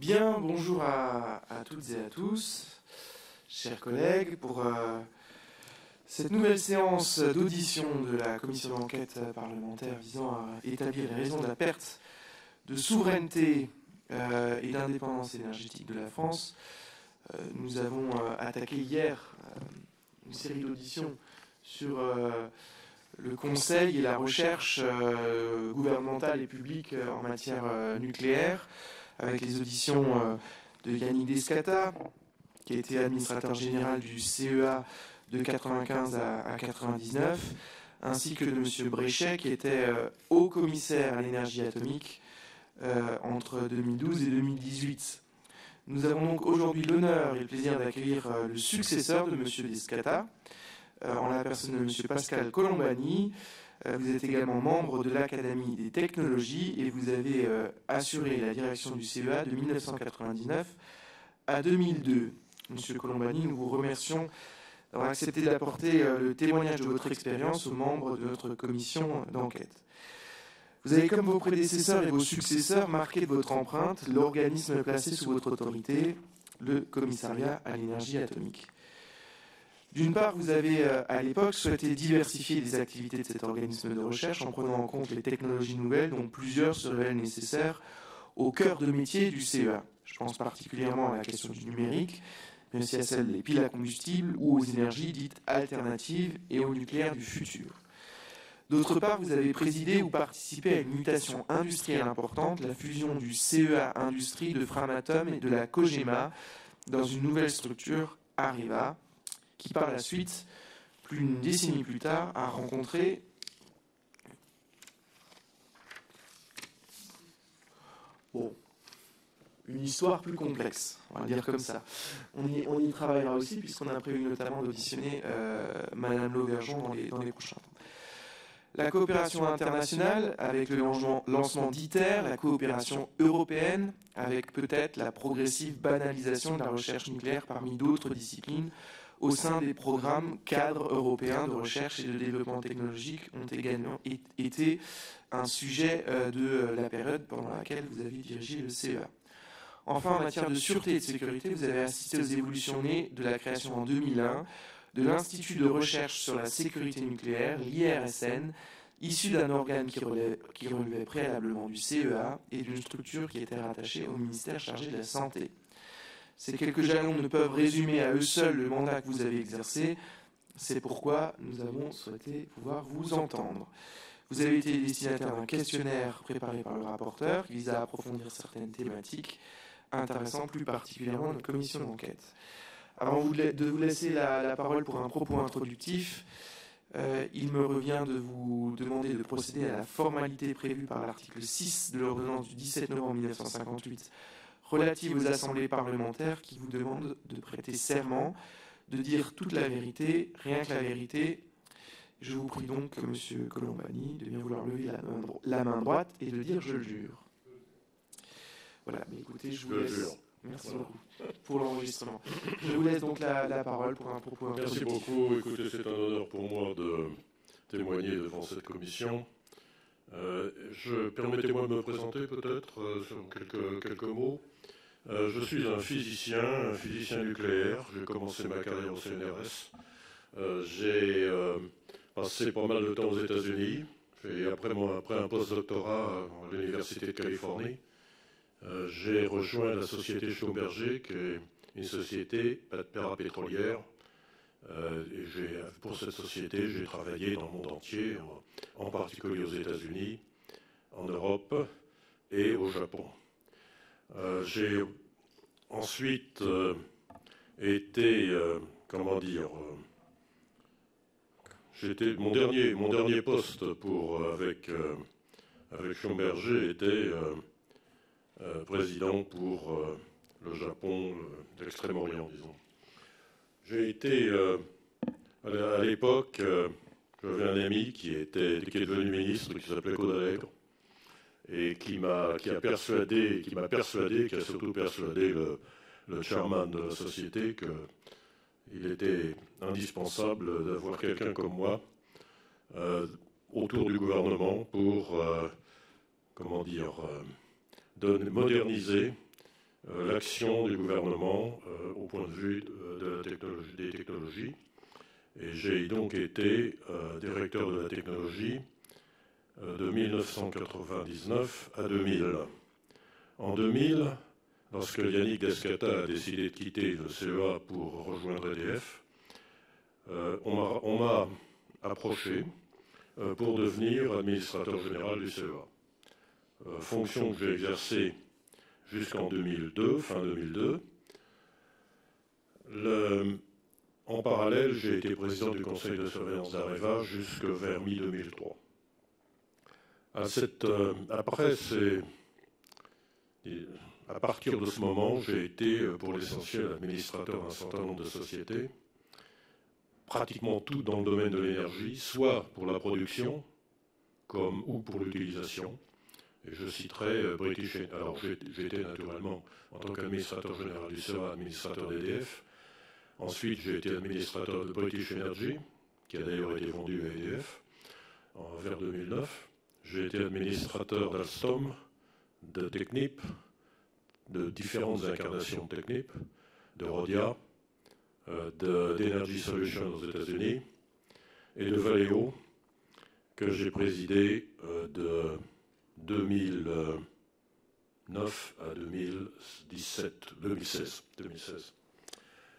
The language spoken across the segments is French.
Bien, bonjour à, toutes et à tous, chers collègues, pour euh, cette nouvelle séance d'audition de la commission d'enquête parlementaire visant à établir les raisons de la perte de souveraineté euh, et d'indépendance énergétique de la France. Euh, nous avons attaqué hier une série d'auditions sur le conseil et la recherche gouvernementale et publique en matière nucléaire avec les auditions euh, de Yannick Descata, qui a été administrateur général du CEA de 95 à 99, ainsi que de M. Bréchet, qui était euh, haut commissaire à l'énergie atomique euh, entre 2012 et 2018. Nous avons donc aujourd'hui l'honneur et le plaisir d'accueillir le successeur de M. Descata, en la personne de M. Pascal Colombani, vous êtes également membre de l'Académie des technologies et vous avez euh, assuré la direction du CEA de 1999 à 2002. Monsieur Colombani, nous vous remercions d'avoir accepté d'apporter euh, le témoignage de votre expérience aux membres de notre commission d'enquête. Vous avez, comme vos prédécesseurs et vos successeurs, marqué de votre empreinte l'organisme placé sous votre autorité, le commissariat à l'énergie atomique. D'une part, vous avez euh, à l'époque souhaité diversifier les activités de cet organisme de recherche en prenant en compte les technologies nouvelles dont plusieurs se révèlent nécessaires au cœur de métier du CEA. Je pense particulièrement à la question du numérique, mais aussi à celle des piles à combustible ou aux énergies dites alternatives et au nucléaire du futur. D'autre part, vous avez présidé ou participé à une mutation industrielle importante, la fusion du CEA Industrie de Framatome et de la COGEMA dans une nouvelle structure, Arriva, qui par la suite, plus d'une décennie plus tard, a rencontré bon, une histoire plus complexe, on va dire comme ça. On y, travaillera aussi puisqu'on a prévu notamment d'auditionner euh, Madame Lauvergeon dans les, dans les prochains temps. La coopération internationale avec le lancement d'ITER, la coopération européenne avec peut-être la progressive banalisation de la recherche nucléaire parmi d'autres disciplines, au sein des programmes cadres européens de recherche et de développement technologique ont également été un sujet euh, de euh, la période pendant laquelle vous avez dirigé le CEA. Enfin, en matière de sûreté et de sécurité, vous avez assisté aux évolutions nées de la création en 2001 de l'Institut de recherche sur la sécurité nucléaire, l'IRSN, issu d'un organe qui relevait, préalablement du CEA et d'une structure qui était rattachée au ministère chargé de la Santé. Ces quelques jalons ne peuvent résumer à eux seuls le mandat que vous avez exercé. C'est pourquoi nous avons souhaité pouvoir vous entendre. Vous avez été destinataire d'un questionnaire préparé par le rapporteur qui vise à approfondir certaines thématiques intéressant plus particulièrement notre commission d'enquête. Avant de vous laisser la, parole pour un propos introductif, euh, il me revient de vous demander de procéder à la formalité prévue par l'article 6 de l'ordonnance du 17 novembre 1958 relative aux assemblées parlementaires qui vous demande de prêter serment, de dire toute la vérité, rien que la vérité. Je vous prie donc, Monsieur Colombani, de bien vouloir lever la main, droite et de dire je le jure. Voilà, mais écoutez, je vous laisse. Merci beaucoup pour l'enregistrement. Je vous laisse donc la, parole pour un propos. Merci beaucoup. Écoutez, c'est un honneur pour moi de témoigner devant cette commission. Euh, je permettez-moi de me présenter peut-être euh, sur quelques, quelques mots. Euh, je suis un physicien, un physicien nucléaire. J'ai commencé ma carrière au CNRS. Euh, j'ai euh, passé pas mal de temps aux États-Unis. Et après, après un post-doctorat à l'Université de Californie, j'ai rejoint la société Schlumberger, qui est une société parapétrolière. et pour cette société, j'ai travaillé dans le monde entier, en particulier aux États-Unis, en Europe et au Japon. J'ai ensuite euh, euh, comment dire, j'étais mon dernier, mon dernier poste pour avec avec Schomberger était président pour le Japon, l'Extrême-Orient, disons. J'ai été à l'époque, j'avais un ami qui était qui est devenu ministre, qui s'appelait Kodalègre et qui m'a qui a persuadé, qui m'a persuadé, qui a surtout persuadé le, le chairman de la société qu'il était indispensable d'avoir quelqu'un comme moi euh, autour du gouvernement pour, euh, comment dire, euh, moderniser l'action du gouvernement au point de vue de des technologies. Et j'ai donc été directeur de la technologie de 1999 à 2000. En 2000, lorsque Yannick Descata a décidé de quitter le CEA pour rejoindre EDF, euh, on m'a approché euh, pour devenir administrateur général du CEA. Euh, fonction que j'ai exercée jusqu'en 2002, fin 2002. en parallèle, j'ai été président du conseil de surveillance d'Areva jusque vers mi-2003. Après, à partir de ce moment, j'ai été pour l'essentiel administrateur d'un certain nombre de sociétés pratiquement tout dans le domaine de l'énergie, soit pour la production comme ou pour l'utilisation. Et je citerai euh, British Alors j'étais naturellement, en tant qu'administrateur général du CEA, administrateur d'EDF. Ensuite, j'ai été administrateur de British Energy, qui a d'ailleurs été vendu à EDF vers 2009. J'ai été administrateur d'Alstom, de Technip, de différentes incarnations de Technip, de Rodia, euh, d'Energy Solutions aux États-Unis et de Valeo, que j'ai présidé euh, de 2009 à 2017, 2016. 2016.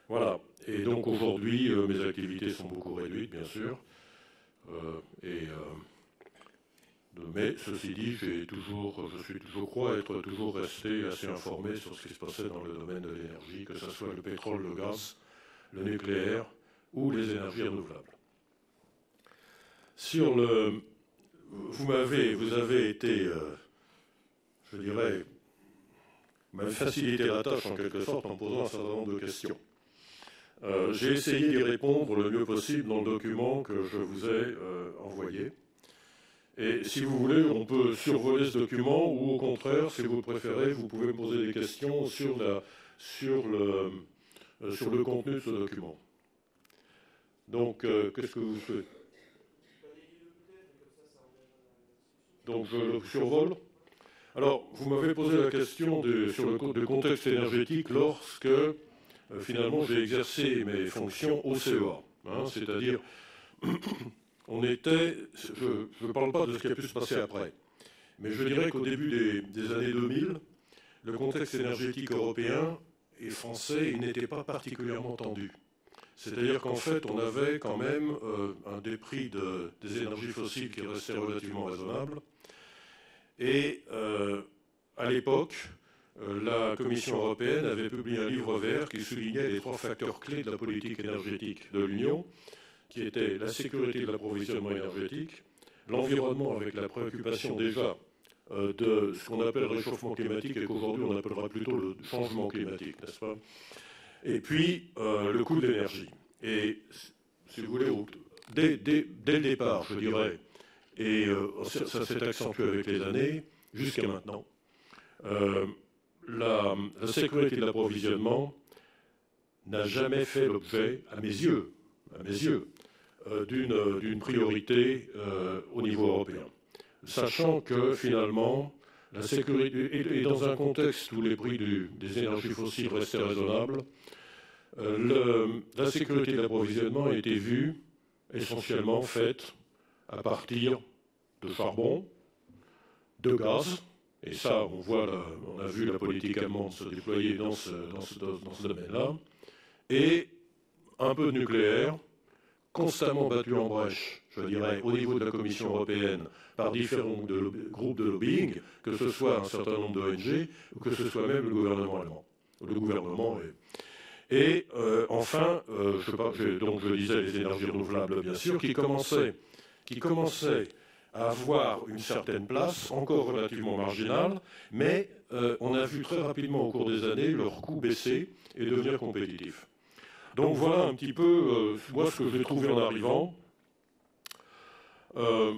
Voilà. Et donc aujourd'hui, euh, mes activités sont beaucoup réduites, bien sûr. et, mais ceci dit, toujours, je, suis, je crois être toujours resté assez informé sur ce qui se passait dans le domaine de l'énergie, que ce soit le pétrole, le gaz, le nucléaire ou les énergies renouvelables. Sur le, vous m'avez, vous avez été, euh, je dirais, m'avez facilité la tâche en quelque sorte en posant un certain nombre de questions. Euh, j'ai essayé d'y répondre le mieux possible dans le document que je vous ai euh, envoyé. Et si vous voulez, on peut survoler ce document ou au contraire, si vous préférez, vous pouvez poser des questions sur, la, sur le, euh, sur le contenu de ce document. Donc, euh, qu'est-ce que vous faites Donc, je le survole. Alors, vous m'avez posé la question sur le, contexte énergétique lorsque, euh, finalement, j'ai exercé mes fonctions au CEA. Hein, c'est-à-dire, on était, je ne parle pas de ce qui a pu se passer après, mais je dirais qu'au début des, années 2000, le contexte énergétique européen et français, n'était pas particulièrement tendu. C'est-à-dire qu'en fait, on avait quand même euh, un des prix des énergies fossiles qui restait relativement raisonnable. Et euh, à l'époque, euh, la Commission européenne avait publié un livre vert qui soulignait les trois facteurs clés de la politique énergétique de l'Union, qui étaient la sécurité de l'approvisionnement énergétique, l'environnement avec la préoccupation déjà euh, de ce qu'on appelle le réchauffement climatique et qu'aujourd'hui on appellera plutôt le changement climatique, n'est-ce pas? Et puis euh, le coût de l'énergie. Et si vous voulez, dès, le départ, je dirais, et euh, ça, s'est accentué avec les années, jusqu'à maintenant, la, la, sécurité de l'approvisionnement n'a jamais fait l'objet, à mes yeux, à mes yeux, d'une priorité au niveau européen. Sachant que finalement, la sécurité, et, dans un contexte où les prix des énergies fossiles restaient raisonnables, euh, la sécurité de l'approvisionnement a été vue essentiellement faite à partir de charbon, de gaz, et ça, on, voit on a vu la politique allemande se déployer dans ce, dans ce domaine-là, et un peu de nucléaire, constamment battu en brèche, je dirais, au niveau de la Commission européenne par différents groupes de lobbying, que ce soit un certain nombre d'ONG ou que ce soit même le gouvernement allemand. Le gouvernement Et euh, enfin, euh, je, donc je disais les énergies renouvelables, bien sûr, qui commençaient, qui commençaient à avoir une certaine place, encore relativement marginale, mais euh, on a vu très rapidement au cours des années leur coût baisser et devenir compétitif. Donc voilà un petit peu, euh, moi, ce que j'ai trouvé en arrivant. Euh,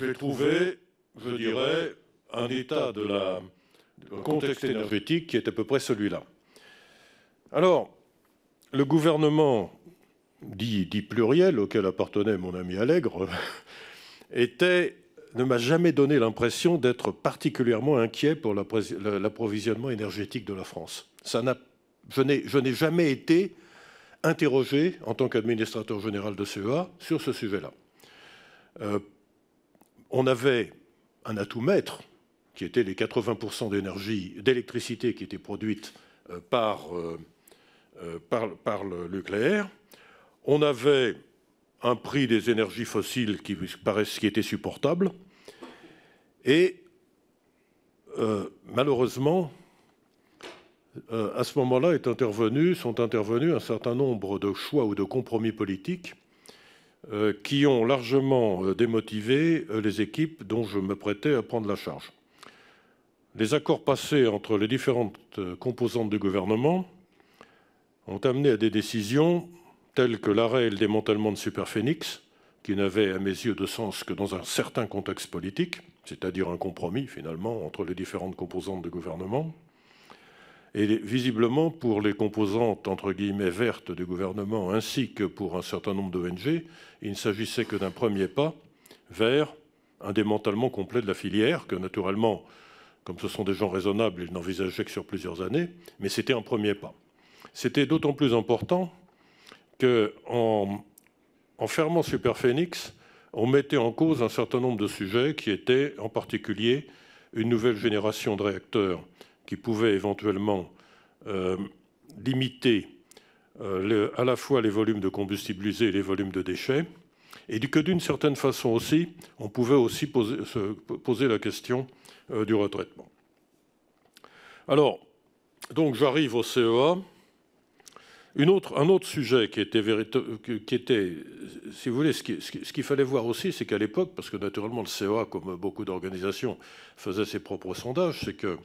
j'ai trouvé, je dirais, un état de la contexte énergétique qui est à peu près celui-là. Alors, le gouvernement dit, dit, pluriel auquel appartenait mon ami Allègre était ne m'a jamais donné l'impression d'être particulièrement inquiet pour l'approvisionnement énergétique de la France. Ça je n'ai jamais été interrogé en tant qu'administrateur général de CEA sur ce sujet-là. Euh, on avait un atout maître, qui était les 80% d'énergie, d'électricité qui était produite euh, par, euh, par, le nucléaire. On avait un prix des énergies fossiles qui, qui était supportable. Et malheureusement, à ce moment-là sont intervenus un certain nombre de choix ou de compromis politiques euh, qui ont largement euh, démotivé les équipes dont je me prêtais à prendre la charge. Les accords passés entre les différentes composantes du gouvernement ont amené à des décisions telles que l'arrêt et le démantèlement de Superphénix, qui n'avaient à mes yeux de sens que dans un certain contexte politique, c'est-à-dire un compromis finalement entre les différentes composantes du gouvernement, et visiblement, pour les composantes entre guillemets vertes du gouvernement ainsi que pour un certain nombre d'ONG, il ne s'agissait que d'un premier pas vers un démantèlement complet de la filière, que naturellement, comme ce sont des gens raisonnables, ils n'envisageaient que sur plusieurs années, mais c'était un premier pas. C'était d'autant plus important qu'en en fermant Superphénix, on mettait en cause un certain nombre de sujets qui étaient en particulier une nouvelle génération de réacteurs qui pouvait éventuellement euh, limiter euh, à la fois les volumes de combustible usé et les volumes de déchets, et que d'une certaine façon aussi, on pouvait aussi poser, se poser la question euh, du retraitement. Alors, donc j'arrive au CEA. Un autre sujet qui était, si vous voulez, ce qu'il fallait voir aussi, c'est qu'à l'époque, parce que naturellement le CEA, comme beaucoup d'organisations, faisait ses propres sondages, c'est que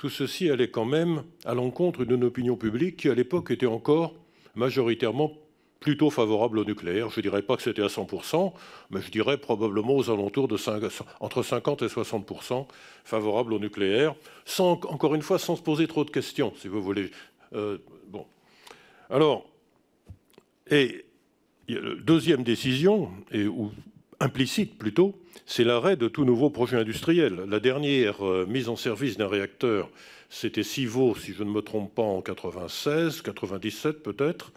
tout ceci allait quand même à l'encontre d'une opinion publique qui, à l'époque, était encore majoritairement plutôt favorable au nucléaire. Je ne dirais pas que c'était à 100%, mais je dirais probablement aux alentours de 5, entre 50 et 60% favorable au nucléaire, sans, encore une fois, sans se poser trop de questions, si vous voulez. Euh, bon. Alors, et deuxième décision, et, ou implicite plutôt, c'est l'arrêt de tout nouveau projet industriel. La dernière euh, mise en service d'un réacteur, c'était Civaux, si je ne me trompe pas, en 96, 97 peut-être.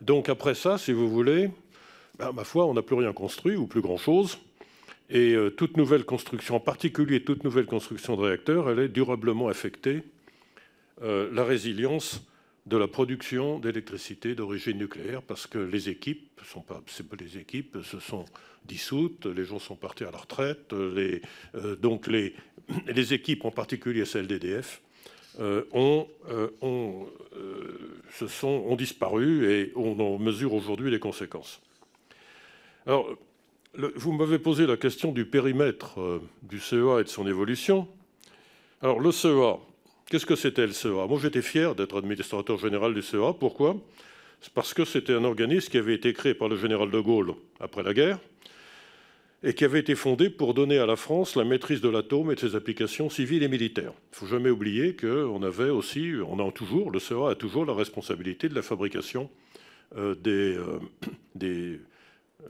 Donc après ça, si vous voulez, ben, ma foi, on n'a plus rien construit ou plus grand-chose. Et euh, toute nouvelle construction, en particulier toute nouvelle construction de réacteurs, elle est durablement affectée euh, la résilience de la production d'électricité d'origine nucléaire parce que les équipes, sont pas, les équipes se sont dissoutes, les gens sont partis à la retraite, euh, donc les, les, équipes, en particulier celles d'EDF, euh, ont, euh, ont, se sont, ont disparu et on en mesure aujourd'hui les conséquences. Alors, vous m'avez posé la question du périmètre du CEA et de son évolution. Alors, le CEA, Qu'est-ce que c'était le CEA Moi, j'étais fier d'être administrateur général du CEA. Pourquoi? Parce que c'était un organisme qui avait été créé par le général de Gaulle après la guerre et qui avait été fondé pour donner à la France la maîtrise de l'atome et de ses applications civiles et militaires. Il ne faut jamais oublier qu'on avait aussi, on a toujours, le CEA a toujours la responsabilité de la fabrication euh, des, euh,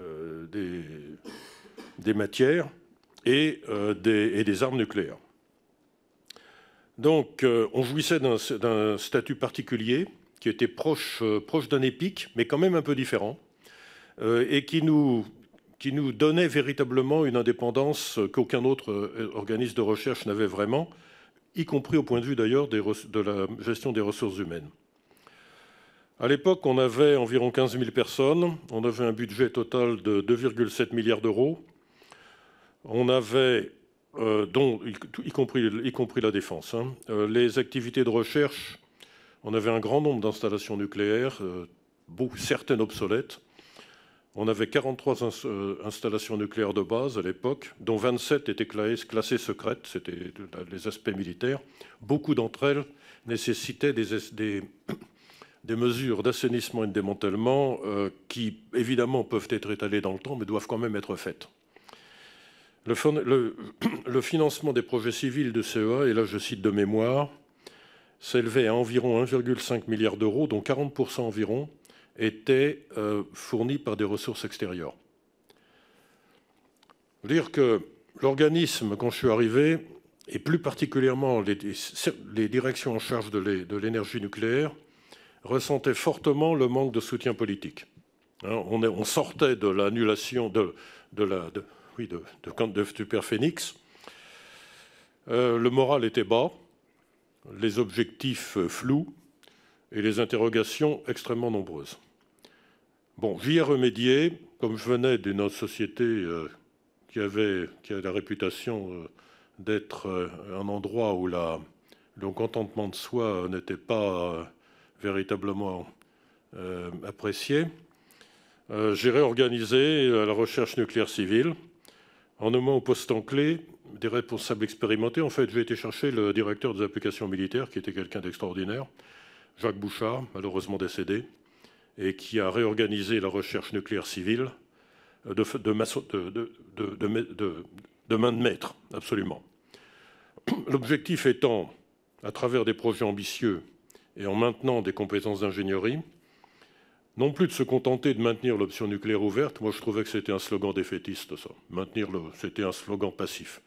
euh, des, matières et des armes nucléaires. Donc, euh, on jouissait d'un statut particulier qui était proche, euh, proche d'un épique, mais quand même un peu différent, euh, et qui nous, qui nous donnait véritablement une indépendance qu'aucun autre organisme de recherche n'avait vraiment, y compris au point de vue d'ailleurs de la gestion des ressources humaines. À l'époque, on avait environ 15 000 personnes, on avait un budget total de 2,7 milliards d'euros, on avait euh, y, compris, la défense. Hein. Euh, les activités de recherche, on avait un grand nombre d'installations nucléaires, euh, certaines obsolètes. On avait 43 installations nucléaires de base à l'époque, dont 27 étaient classées, secrètes, c'était les aspects militaires. Beaucoup d'entre elles nécessitaient des mesures d'assainissement et de démantèlement qui, évidemment, peuvent être étalées dans le temps, mais doivent quand même être faites. Le, financement des projets civils de CEA, et là je cite de mémoire, s'élevait à environ 1,5 milliard d'euros, dont 40% environ étaient euh, fournis par des ressources extérieures. Dire que l'organisme, quand je suis arrivé, et plus particulièrement les, directions en charge de l'énergie nucléaire, ressentaient fortement le manque de soutien politique. Hein, on, sortait de l'annulation de, la, oui, de, de, Phoenix. Euh, le moral était bas, les objectifs euh, flous et les interrogations extrêmement nombreuses. Bon, j'y ai remédié, comme je venais d'une société euh, qui, avait, la réputation d'être un endroit où le contentement de soi n'était pas véritablement apprécié. J'ai réorganisé la recherche nucléaire civile en nommant au poste en clé des responsables expérimentés. En fait, j'ai été chercher le directeur des applications militaires, qui était quelqu'un d'extraordinaire, Jacques Bouchard, malheureusement décédé, et qui a réorganisé la recherche nucléaire civile de, de, de main de maître, absolument. L'objectif étant, à travers des projets ambitieux et en maintenant des compétences d'ingénierie, non plus de se contenter de maintenir l'option nucléaire ouverte. Moi, je trouvais que c'était un slogan défaitiste, ça. Maintenir le, c'était un slogan passif.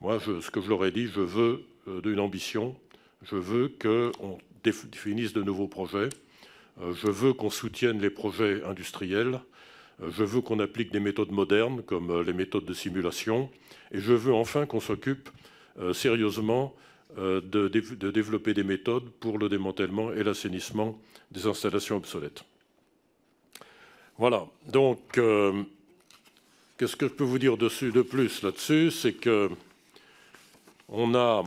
Moi, ce que je leur ai dit, je veux euh, d'une ambition. Je veux qu'on définisse de nouveaux projets. Euh, je veux qu'on soutienne les projets industriels. Euh, je veux qu'on applique des méthodes modernes, comme les méthodes de simulation. Et je veux enfin qu'on s'occupe sérieusement de, de développer des méthodes pour le démantèlement et l'assainissement des installations obsolètes. Voilà. Donc, euh, qu'est-ce que je peux vous dire dessus de plus là-dessus? C'est que on a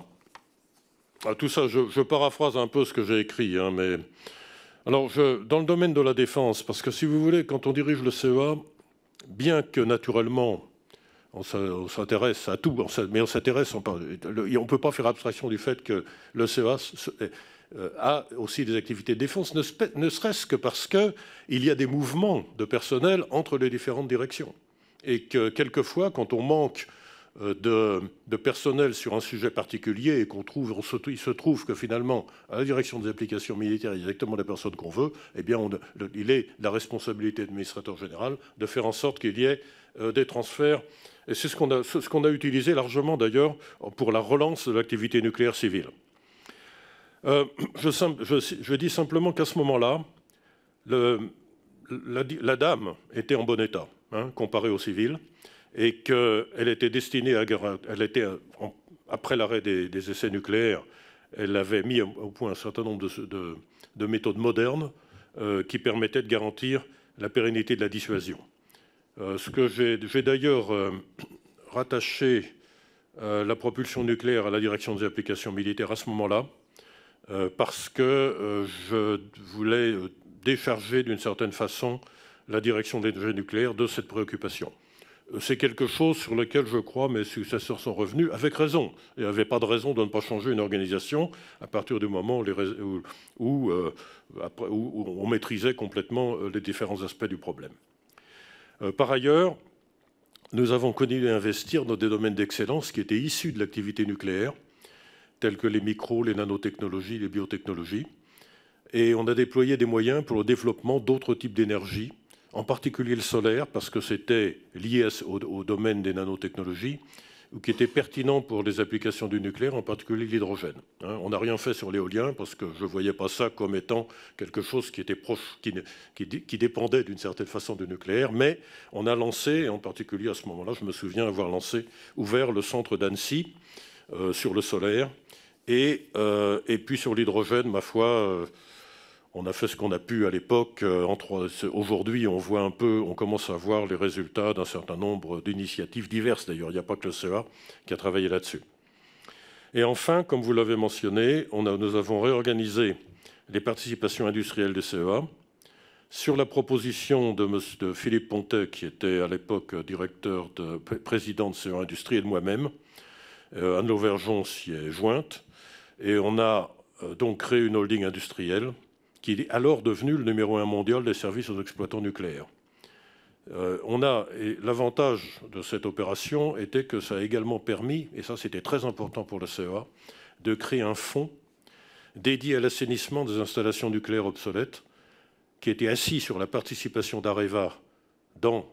ah, tout ça. Je, paraphrase un peu ce que j'ai écrit, hein, mais alors dans le domaine de la défense, parce que si vous voulez, quand on dirige le CEA, bien que naturellement on s'intéresse à tout, mais on s'intéresse, on ne peut pas faire abstraction du fait que le CEA a aussi des activités de défense, ne, serait-ce que parce qu'il y a des mouvements de personnel entre les différentes directions. Et que quelquefois, quand on manque euh, de, personnel sur un sujet particulier et qu'on trouve, il se trouve que finalement, à la direction des applications militaires, il y a exactement la personne qu'on veut, eh bien, il est la responsabilité de l'administrateur général de faire en sorte qu'il y ait euh, des transferts. Et c'est ce qu'on a, ce qu'on a utilisé largement d'ailleurs pour la relance de l'activité nucléaire civile. Euh, je, dis simplement qu'à ce moment-là, la, dame était en bon état, hein, comparée au civil, et qu'elle était destinée à... Elle était, après l'arrêt des, essais nucléaires, elle avait mis au point un certain nombre de, méthodes modernes euh, qui permettaient de garantir la pérennité de la dissuasion. Euh, ce que j'ai d'ailleurs rattaché la propulsion nucléaire à la direction des applications militaires à ce moment-là, parce que euh, je voulais euh, décharger d'une certaine façon la direction de l'énergie nucléaire de cette préoccupation. C'est quelque chose sur lequel je crois mes successeurs sont revenus avec raison. Il n'y avait pas de raison de ne pas changer une organisation à partir du moment où, on maîtrisait complètement les différents aspects du problème. par ailleurs, nous avons continué à investir dans des domaines d'excellence qui étaient issus de l'activité nucléaire tels que les micros, les nanotechnologies, les biotechnologies. Et on a déployé des moyens pour le développement d'autres types d'énergie, en particulier le solaire, parce que c'était lié au, domaine des nanotechnologies, ou qui était pertinent pour les applications du nucléaire, en particulier l'hydrogène. Hein. on n'a rien fait sur l'éolien, parce que je ne voyais pas ça comme étant quelque chose qui était proche, qui, dépendait d'une certaine façon du nucléaire, mais on a lancé, en particulier à ce moment-là, je me souviens avoir lancé, ouvert le centre d'Annecy euh, sur le solaire, euh, et, puis sur l'hydrogène, ma foi, euh, on a fait ce qu'on a pu à l'époque. Euh, aujourd'hui, on voit un peu, on commence à voir les résultats d'un certain nombre d'initiatives diverses. D'ailleurs, il n'y a pas que le CEA qui a travaillé là-dessus. Et enfin, comme vous l'avez mentionné, nous avons réorganisé les participations industrielles du CEA sur la proposition de, Philippe Pontet, qui était à l'époque directeur de, président de CEA Industrie, et de moi-même. Anne Lauvergeon s'y est jointe. Et on a euh, donc créé une holding industrielle qui est alors devenue le numéro un mondial des services aux exploitants nucléaires. Euh, l'avantage de cette opération était que ça a également permis, et ça c'était très important pour le CEA, de créer un fonds dédié à l'assainissement des installations nucléaires obsolètes, qui était assis sur la participation d'Areva dans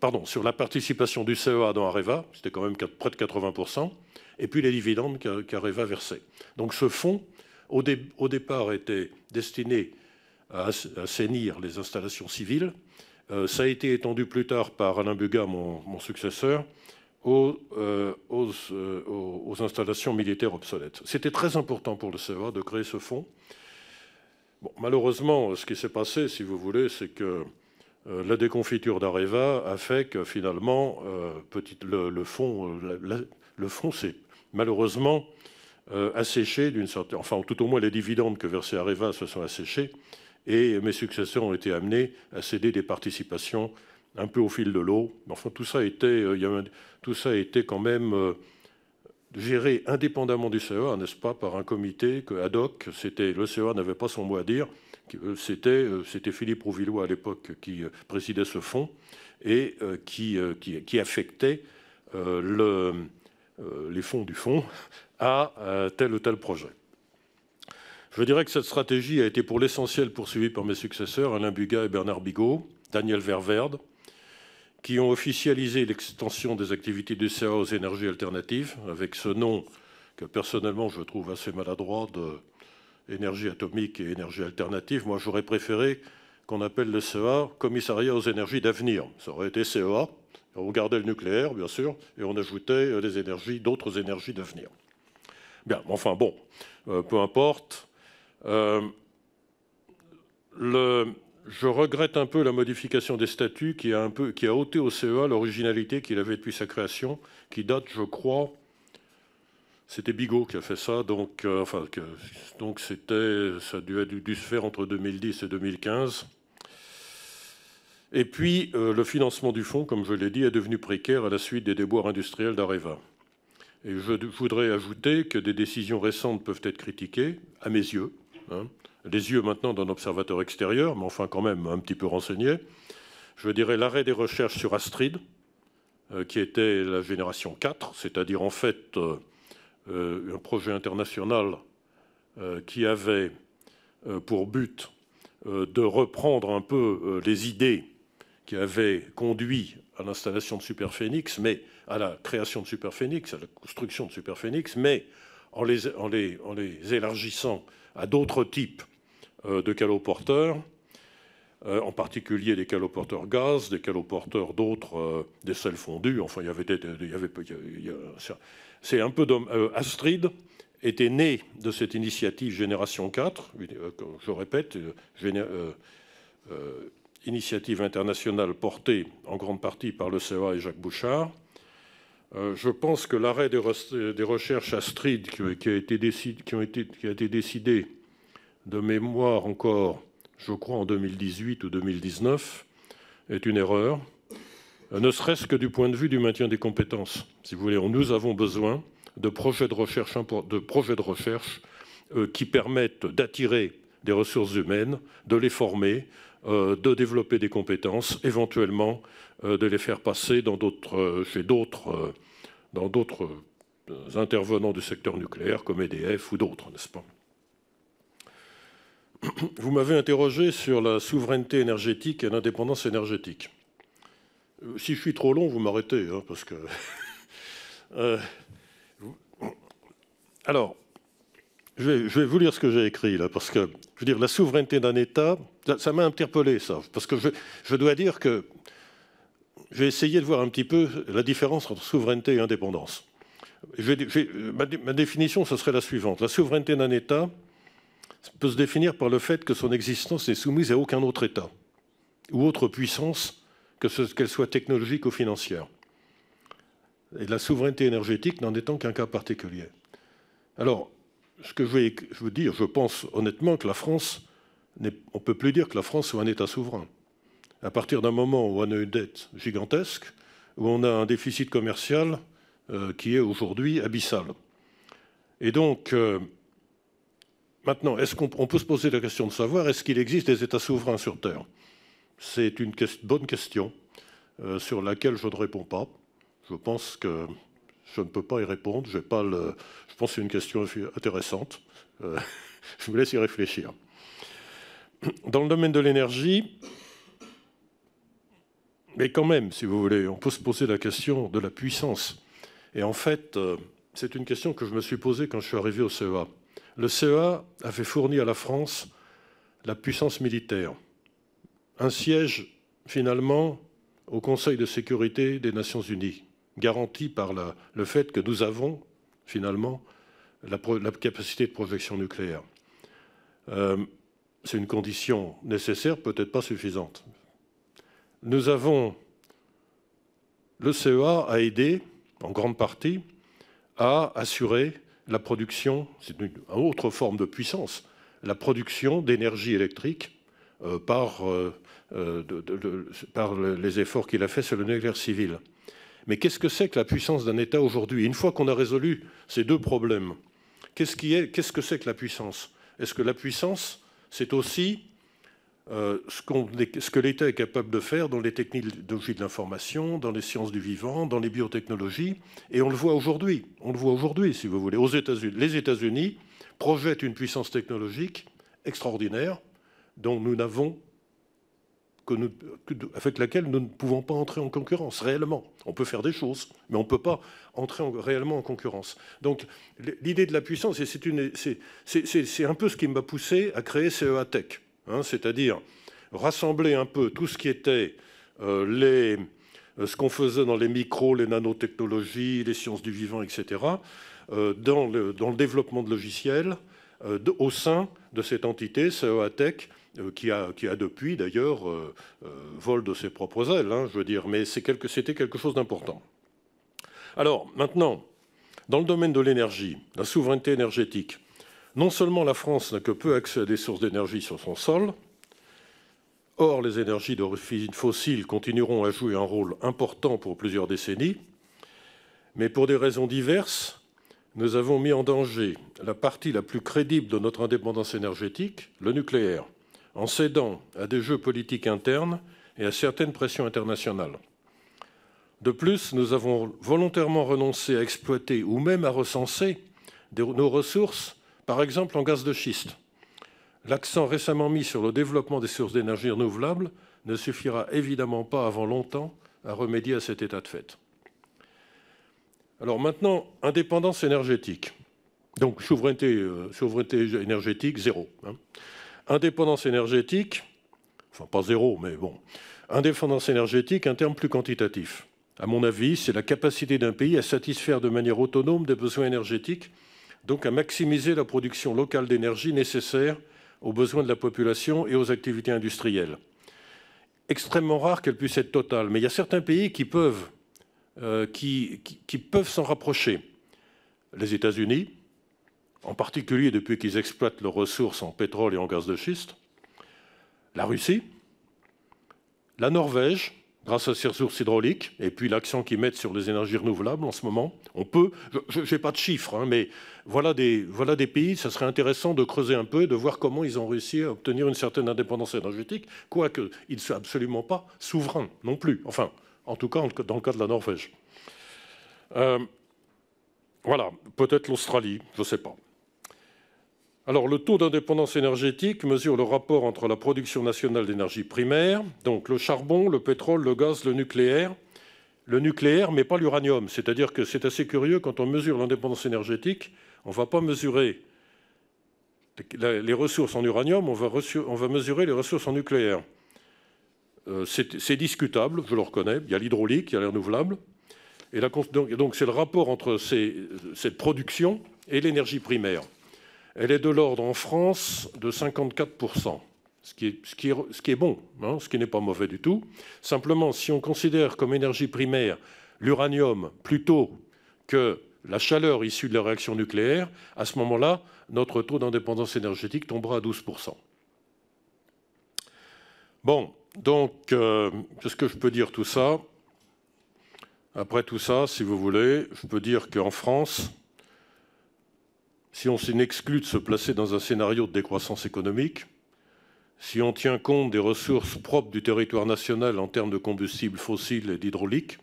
pardon, sur la participation du CEA dans Areva, c'était quand même près de 80%, et puis les dividendes qu'Areva versait. Donc ce fonds, au, départ, était destiné à assainir les installations civiles. ça a été étendu plus tard par Alain Bugat, mon successeur, aux, euh, euh, aux, installations militaires obsolètes. C'était très important pour le CEA de créer ce fonds. malheureusement, ce qui s'est passé, si vous voulez, c'est que euh, la déconfiture d'Areva a fait que finalement, le, le, le fonds s'est malheureusement asséché d'une sorte, enfin tout au moins les dividendes que versait Areva se sont asséchés, et mes successeurs ont été amenés à céder des participations un peu au fil de l'eau. Enfin, tout ça, était, euh, tout ça a été quand même euh, géré indépendamment du CEA, n'est-ce pas, par un comité que, ad hoc. C'était, le CEA n'avait pas son mot à dire. Euh, c'était, c'était Philippe Rouvillois à l'époque qui présidait ce fonds et qui, affectait le, les fonds du fonds à tel ou tel projet. Je dirais que cette stratégie a été pour l'essentiel poursuivie par mes successeurs, Alain Bugat et Bernard Bigot, Daniel Ververde, qui ont officialisé l'extension des activités du CA aux énergies alternatives, avec ce nom que personnellement je trouve assez maladroit de énergie atomique et énergie alternative. Moi, j'aurais préféré qu'on appelle le CEA Commissariat aux énergies d'avenir. Ça aurait été CEA, on gardait le nucléaire, bien sûr, et on ajoutait les énergies, d'autres énergies d'avenir. Bien, enfin bon, euh, peu importe. Euh, je regrette un peu la modification des statuts qui a ôté au CEA l'originalité qu'il avait depuis sa création, qui date, je crois, c'était Bigot qui a fait ça, donc, euh, enfin, donc c'était, ça a dû, dû, se faire entre 2010 et 2015. Et puis, euh, le financement du fonds, comme je l'ai dit, est devenu précaire à la suite des déboires industriels d'Areva. Et je voudrais ajouter que des décisions récentes peuvent être critiquées, à mes yeux. Hein, les yeux maintenant d'un observateur extérieur, mais enfin quand même un petit peu renseigné. Je dirais l'arrêt des recherches sur Astrid, euh, qui était la génération 4, c'est-à-dire en fait un projet international qui avait pour but de reprendre un peu les idées qui avaient conduit à l'installation de Superphénix, mais à la création de Superphénix, à la construction de Superphénix, mais en les, en les, en les élargissant à d'autres types euh, de caloporteurs, euh, en particulier des caloporteurs gaz, des caloporteurs d'autres, euh, des sels fondus. Enfin, il y avait, il y avait c'est un peu Astrid était né de cette initiative Génération 4, je répète, initiative internationale portée en grande partie par le CEA et Jacques Bouchard. je pense que l'arrêt des, recherches Astrid qui a été décidé de mémoire encore, je crois en 2018 ou 2019, est une erreur, ne serait-ce que du point de vue du maintien des compétences. Si vous voulez, nous avons besoin de projets de recherche, euh, qui permettent d'attirer des ressources humaines, de les former, euh, de développer des compétences, éventuellement euh, de les faire passer chez d'autres, d'autres intervenants du secteur nucléaire comme EDF ou d'autres, n'est-ce pas? Vous m'avez interrogé sur la souveraineté énergétique et l'indépendance énergétique. Euh, si je suis trop long, vous m'arrêtez, hein, parce que. Euh, alors, je vais, vous lire ce que j'ai écrit là, parce que, je veux dire, la souveraineté d'un État, ça m'a interpellé, ça, parce que je, dois dire que j'ai essayé de voir un petit peu la différence entre souveraineté et indépendance. ma définition, ce serait la suivante. La souveraineté d'un État, peut se définir par le fait que son existence n'est soumise à aucun autre État ou autre puissance, qu'elle soit technologique ou financière. Et la souveraineté énergétique n'en étant qu'un cas particulier. Alors, ce que je veux, je veux dire, je pense honnêtement que la France, on ne peut plus dire que la France soit un État souverain. À partir d'un moment où on a une dette gigantesque, où on a un déficit commercial euh, qui est aujourd'hui abyssal. Et donc, euh, Maintenant, est-ce qu'on peut se poser la question de savoir est-ce qu'il existe des États souverains sur Terre? C'est une bonne question euh, sur laquelle je ne réponds pas. Je pense que je ne peux pas y répondre. Je pense que c'est une question intéressante. Euh, je vous laisse y réfléchir. Dans le domaine de l'énergie, mais quand même, si vous voulez, on peut se poser la question de la puissance. Et en fait, euh, c'est une question que je me suis posée quand je suis arrivé au CEA. Le CEA avait fourni à la France la puissance militaire. Un siège, finalement, au Conseil de sécurité des Nations Unies, garanti par le fait que nous avons, finalement, la, capacité de projection nucléaire. Euh, c'est une condition nécessaire, peut-être pas suffisante. Nous avons, le CEA a aidé, en grande partie, à assurer la production, c'est une autre forme de puissance, la production d'énergie électrique euh, par, euh, euh, par, les efforts qu'il a faits sur le nucléaire civil. Mais qu'est-ce que c'est que la puissance d'un État aujourd'hui? Une fois qu'on a résolu ces deux problèmes, qu'est-ce, qu'est-ce que c'est que la puissance? Est-ce que la puissance, c'est aussi euh, ce, que l'État est capable de faire dans les technologies de l'information, dans les sciences du vivant, dans les biotechnologies? Et on le voit aujourd'hui. On le voit aujourd'hui, si vous voulez. Aux États-Unis, les États-Unis projettent une puissance technologique extraordinaire dont nous n'avons avec laquelle nous ne pouvons pas entrer en concurrence réellement. On peut faire des choses, mais on ne peut pas entrer réellement en concurrence. Donc l'idée de la puissance, c'est un peu ce qui m'a poussé à créer CEA Tech. Hein, c'est-à-dire rassembler un peu tout ce qui était euh, euh, ce qu'on faisait dans les micros, les nanotechnologies, les sciences du vivant, etc., euh, dans, le, développement de logiciels au sein de cette entité, CEATech, qui a, qui, a, depuis d'ailleurs vol de ses propres ailes, hein, je veux dire, mais c'était quelque, quelque chose d'important. Alors maintenant, dans le domaine de l'énergie, la souveraineté énergétique, non seulement la France n'a que peu accès à des sources d'énergie sur son sol, or les énergies d'origine fossile continueront à jouer un rôle important pour plusieurs décennies, mais pour des raisons diverses, nous avons mis en danger la partie la plus crédible de notre indépendance énergétique, le nucléaire, en cédant à des jeux politiques internes et à certaines pressions internationales. De plus, nous avons volontairement renoncé à exploiter ou même à recenser nos ressources par exemple, en gaz de schiste, l'accent récemment mis sur le développement des sources d'énergie renouvelables ne suffira évidemment pas avant longtemps à remédier à cet état de fait. Alors maintenant, indépendance énergétique. Donc souveraineté, euh, énergétique, zéro. Hein. Indépendance énergétique, enfin pas zéro, mais bon. Indépendance énergétique, un terme plus quantitatif. À mon avis, c'est la capacité d'un pays à satisfaire de manière autonome des besoins énergétiques donc à maximiser la production locale d'énergie nécessaire aux besoins de la population et aux activités industrielles. Extrêmement rare qu'elle puisse être totale, mais il y a certains pays qui peuvent, euh, qui, peuvent s'en rapprocher. Les États-Unis, en particulier depuis qu'ils exploitent leurs ressources en pétrole et en gaz de schiste, la Russie, la Norvège, grâce à ces ressources hydrauliques, et puis l'accent qu'ils mettent sur les énergies renouvelables en ce moment. On peut, je n'ai pas de chiffres, hein, mais voilà des, voilà des pays, ça serait intéressant de creuser un peu, de voir comment ils ont réussi à obtenir une certaine indépendance énergétique, quoique ils ne soient absolument pas souverains non plus. Enfin, en tout cas, dans le cas de la Norvège. Euh, voilà, peut-être l'Australie, je ne sais pas. Alors, le taux d'indépendance énergétique mesure le rapport entre la production nationale d'énergie primaire, donc le charbon, le pétrole, le gaz, le nucléaire, le nucléaire, mais pas l'uranium. C'est-à-dire que c'est assez curieux, quand on mesure l'indépendance énergétique, on ne va pas mesurer les ressources en uranium, on va, mesurer les ressources en nucléaire. Euh, c'est discutable, je le reconnais. Il y a l'hydraulique, il y a les renouvelables. Et donc, c'est le rapport entre cette production et l'énergie primaire. Elle est de l'ordre en France de 54%, ce qui est, bon, hein, ce qui n'est pas mauvais du tout. Simplement, si on considère comme énergie primaire l'uranium plutôt que la chaleur issue de la réaction nucléaire, à ce moment-là, notre taux d'indépendance énergétique tombera à 12%. Bon, donc, euh, qu'est-ce que je peux dire tout ça? Après tout ça, si vous voulez, je peux dire qu'en France, si on s'en de se placer dans un scénario de décroissance économique, si on tient compte des ressources propres du territoire national en termes de combustibles fossiles et d'hydraulique,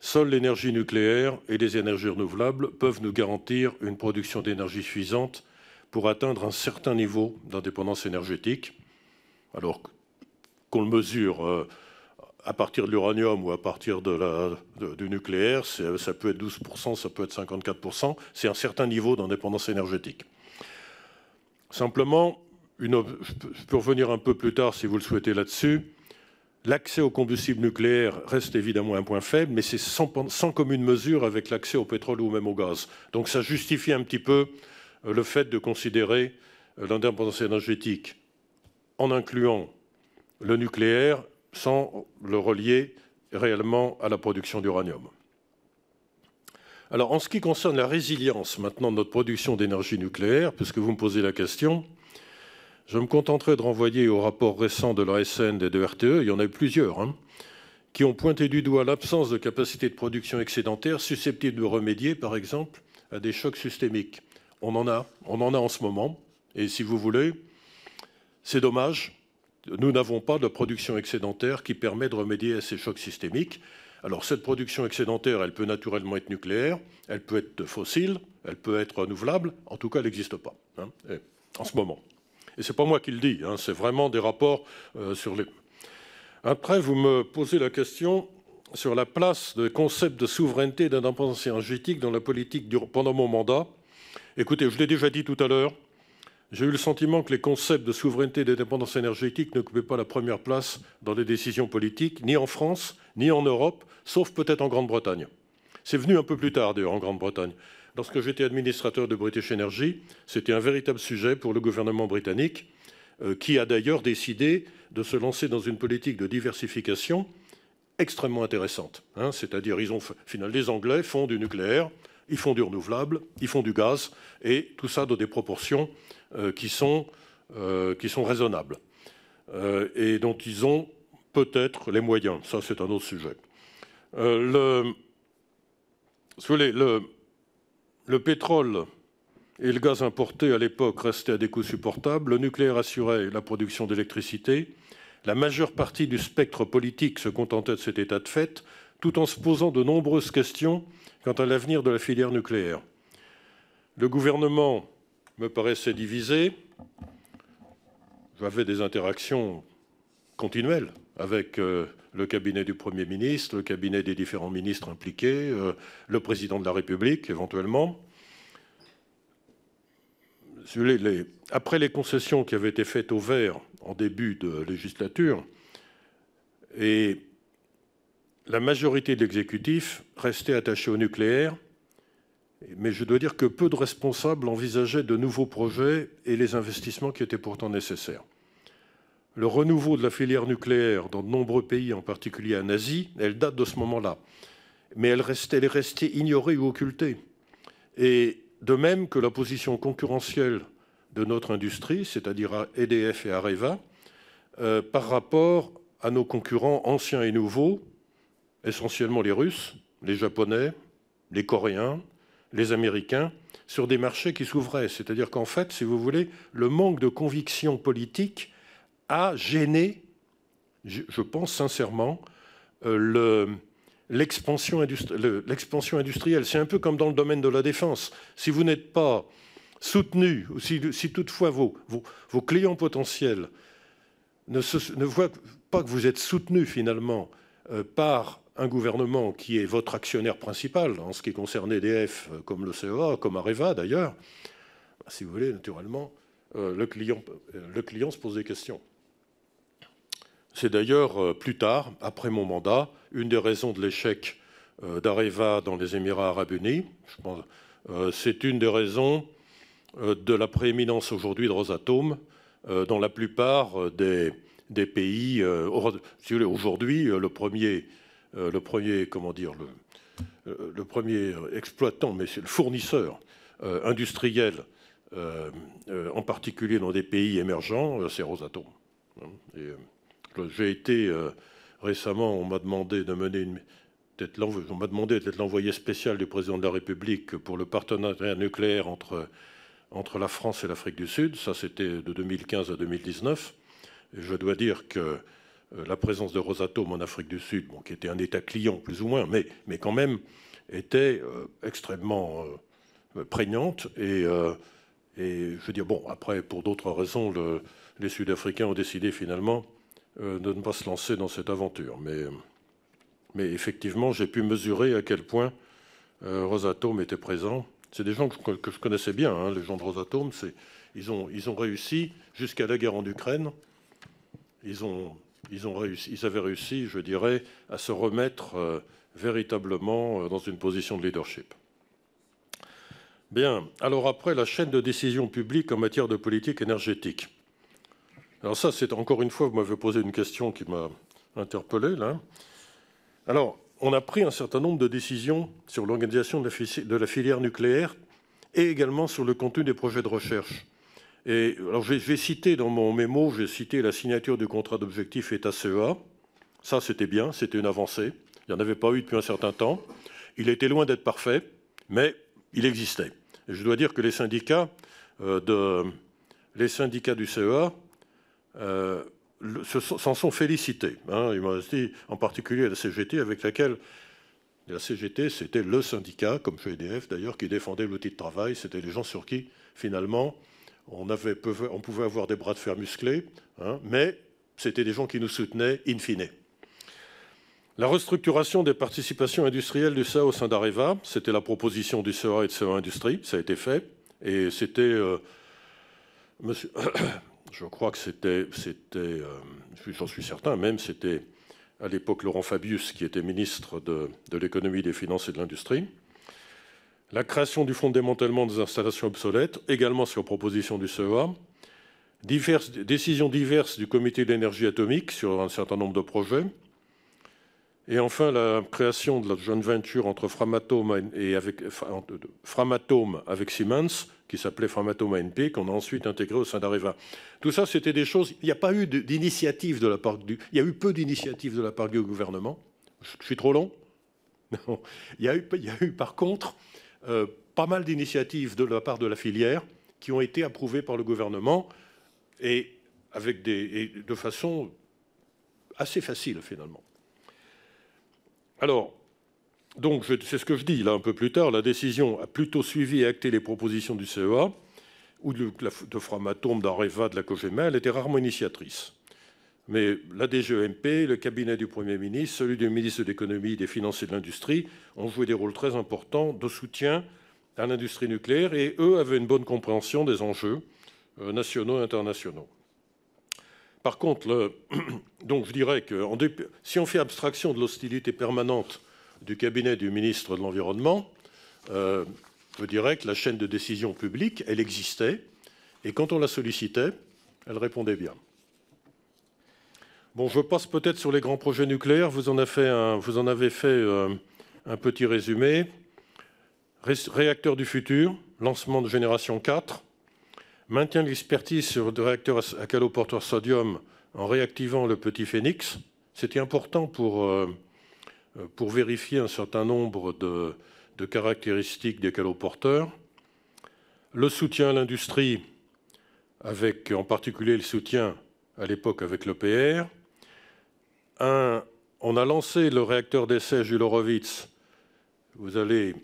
seule l'énergie nucléaire et les énergies renouvelables peuvent nous garantir une production d'énergie suffisante pour atteindre un certain niveau d'indépendance énergétique, alors qu'on le mesure euh, à partir de l'uranium ou à partir du nucléaire, ça peut être 12%, ça peut être 54%, c'est un certain niveau d'indépendance énergétique. Simplement, une, je peux revenir un peu plus tard si vous le souhaitez là-dessus. L'accès au combustible nucléaire reste évidemment un point faible, mais c'est sans, sans, commune mesure avec l'accès au pétrole ou même au gaz. Donc ça justifie un petit peu euh, le fait de considérer euh, l'indépendance énergétique en incluant le nucléaire sans le relier réellement à la production d'uranium. Alors en ce qui concerne la résilience maintenant de notre production d'énergie nucléaire, puisque vous me posez la question, je me contenterai de renvoyer au rapport récent de l'ASN et de RTE, il y en a eu plusieurs, hein, qui ont pointé du doigt l'absence de capacité de production excédentaire susceptible de remédier, par exemple, à des chocs systémiques. On en a, on en a en ce moment, et si vous voulez, c'est dommage. Nous n'avons pas de production excédentaire qui permet de remédier à ces chocs systémiques. Alors cette production excédentaire, elle peut naturellement être nucléaire, elle peut être fossile, elle peut être renouvelable, en tout cas elle n'existe pas hein, en ce moment. Et ce n'est pas moi qui le dis, hein, c'est vraiment des rapports euh, sur les... Après, vous me posez la question sur la place des concepts de souveraineté et d'indépendance énergétique dans la politique pendant mon mandat. Écoutez, je l'ai déjà dit tout à l'heure, j'ai eu le sentiment que les concepts de souveraineté et d'indépendance énergétique n'occupaient pas la première place dans les décisions politiques, ni en France, ni en Europe, sauf peut-être en Grande-Bretagne. C'est venu un peu plus tard, d'ailleurs, en Grande-Bretagne. Lorsque j'étais administrateur de British Energy, c'était un véritable sujet pour le gouvernement britannique, euh, qui a d'ailleurs décidé de se lancer dans une politique de diversification extrêmement intéressante. Hein. C'est-à-dire, ils ont, finalement, les Anglais font du nucléaire, ils font du renouvelable, ils font du gaz, et tout ça dans des proportions qui, sont, euh, qui sont raisonnables et dont ils ont peut-être les moyens. Ça, c'est un autre sujet. le, le, le pétrole et le gaz importé à l'époque restaient à des coûts supportables, le nucléaire assurait la production d'électricité, la majeure partie du spectre politique se contentait de cet état de fait, tout en se posant de nombreuses questions quant à l'avenir de la filière nucléaire. Le gouvernement me paraissait divisé. J'avais des interactions continuelles avec euh, le cabinet du Premier ministre, le cabinet des différents ministres impliqués, euh, le président de la République éventuellement. après les concessions qui avaient été faites au vert en début de législature, et la majorité de l'exécutif restait attachée au nucléaire, mais je dois dire que peu de responsables envisageaient de nouveaux projets et les investissements qui étaient pourtant nécessaires le renouveau de la filière nucléaire dans de nombreux pays, en particulier en Asie, elle date de ce moment-là. Mais elle, est restée ignorée ou occultée. Et de même que la position concurrentielle de notre industrie, c'est-à-dire EDF et Areva, euh, par rapport à nos concurrents anciens et nouveaux, essentiellement les Russes, les Japonais, les Coréens, les Américains, sur des marchés qui s'ouvraient. C'est-à-dire qu'en fait, si vous voulez, le manque de conviction politique a gêné, je pense sincèrement, euh, l'expansion industrielle. C'est un peu comme dans le domaine de la défense. Si vous n'êtes pas soutenu, ou si, toutefois vos, clients potentiels ne, voient pas que vous êtes soutenu finalement euh, par un gouvernement qui est votre actionnaire principal, en ce qui concerne EDF, euh, comme le CEA, comme Areva d'ailleurs, bah, si vous voulez, naturellement, le, client, le client se pose des questions. C'est d'ailleurs euh, plus tard, après mon mandat, une des raisons de l'échec euh, d'Areva dans les Émirats arabes unis. Euh, c'est une des raisons de la prééminence aujourd'hui de Rosatom dans la plupart des, pays. Aujourd'hui, le premier, le premier, comment dire, le, le premier exploitant, mais c'est le fournisseur industriel, en particulier dans des pays émergents, c'est Rosatom. Et, j'ai été euh, récemment, on m'a demandé de mener. On m'a demandé d'être l'envoyé spécial du président de la République pour le partenariat nucléaire entre, entre la France et l'Afrique du Sud. Ça, c'était de 2015 à 2019. Et je dois dire que euh, la présence de Rosatom en Afrique du Sud, qui était un État client plus ou moins, mais, mais quand même, était euh, extrêmement prégnante. Et, je veux dire, bon, après, pour d'autres raisons, le, les Sud-Africains ont décidé finalement de ne pas se lancer dans cette aventure. Mais, mais effectivement, j'ai pu mesurer à quel point Rosatom était présent. C'est des gens que, je connaissais bien, hein, les gens de Rosatom. Ils ont, ils ont réussi jusqu'à la guerre en Ukraine. Ils, ont, ils, avaient réussi, je dirais, à se remettre véritablement dans une position de leadership. Bien, alors après, la chaîne de décision publique en matière de politique énergétique. Alors ça, c'est encore une fois, vous m'avez posé une question qui m'a interpellé là. Alors, on a pris un certain nombre de décisions sur l'organisation de la filière nucléaire et également sur le contenu des projets de recherche. Et alors, je vais citer dans mon mémo, j'ai cité la signature du contrat d'objectif État-CEA. Ça, c'était bien, c'était une avancée. Il n'y en avait pas eu depuis un certain temps. Il était loin d'être parfait, mais il existait. Et je dois dire que les syndicats, euh, les syndicats du CEA euh, s'en sont félicités. Hein. en particulier la CGT, avec laquelle la CGT, c'était le syndicat, comme chez EDF d'ailleurs, qui défendait l'outil de travail. C'était les gens sur qui, finalement, on, pouvait avoir des bras de fer musclés, hein, mais c'était des gens qui nous soutenaient in fine. La restructuration des participations industrielles du CEA au sein d'Areva, c'était la proposition du CEA et de CEA Industrie, ça a été fait. Et c'était. Euh, je crois que c'était. euh, J'en suis certain, même, c'était à l'époque Laurent Fabius qui était ministre de l'économie, des finances et de l'industrie. La création du fonds de démantèlement des installations obsolètes, également sur proposition du CEA. Diverses, décisions diverses du comité d'énergie atomique sur un certain nombre de projets et enfin, la création de la joint venture entre Framatome et avec, Siemens, qui s'appelait Framatome ANP, qu'on a ensuite intégré au sein d'Areva. Tout ça, c'était des choses. Il n'y a pas eu d'initiative de la part du. Il y a eu peu d'initiatives de la part du gouvernement. Je suis trop long il y a eu par contre, euh, pas mal d'initiatives de la part de la filière qui ont été approuvées par le gouvernement et, de façon assez facile finalement. Alors, donc, c'est ce que je dis là un peu plus tard, la décision a plutôt suivi et acté les propositions du CEA ou de, de Framatome, d'Areva, de la COGEMA, elle était rarement initiatrice. Mais la DGEMP, le cabinet du Premier ministre, celui du ministre de l'économie, des finances et de l'industrie ont joué des rôles très importants de soutien à l'industrie nucléaire et eux avaient une bonne compréhension des enjeux euh, nationaux et internationaux. Par contre, donc je dirais que si on fait abstraction de l'hostilité permanente du cabinet du ministre de l'Environnement, euh, je dirais que la chaîne de décision publique, elle existait, et quand on la sollicitait, elle répondait bien. Bon, je passe peut-être sur les grands projets nucléaires. Vous en avez fait un, euh, petit résumé. Réacteur du futur, lancement de génération 4, maintient l'expertise sur le réacteur à caloporteur sodium en réactivant le petit phénix. C'était important pour, euh, pour vérifier un certain nombre de, de caractéristiques des caloporteurs. Le soutien à l'industrie, avec en particulier le soutien à l'époque avec l'EPR. On a lancé le réacteur d'essai Jules Horowitz. Vous allez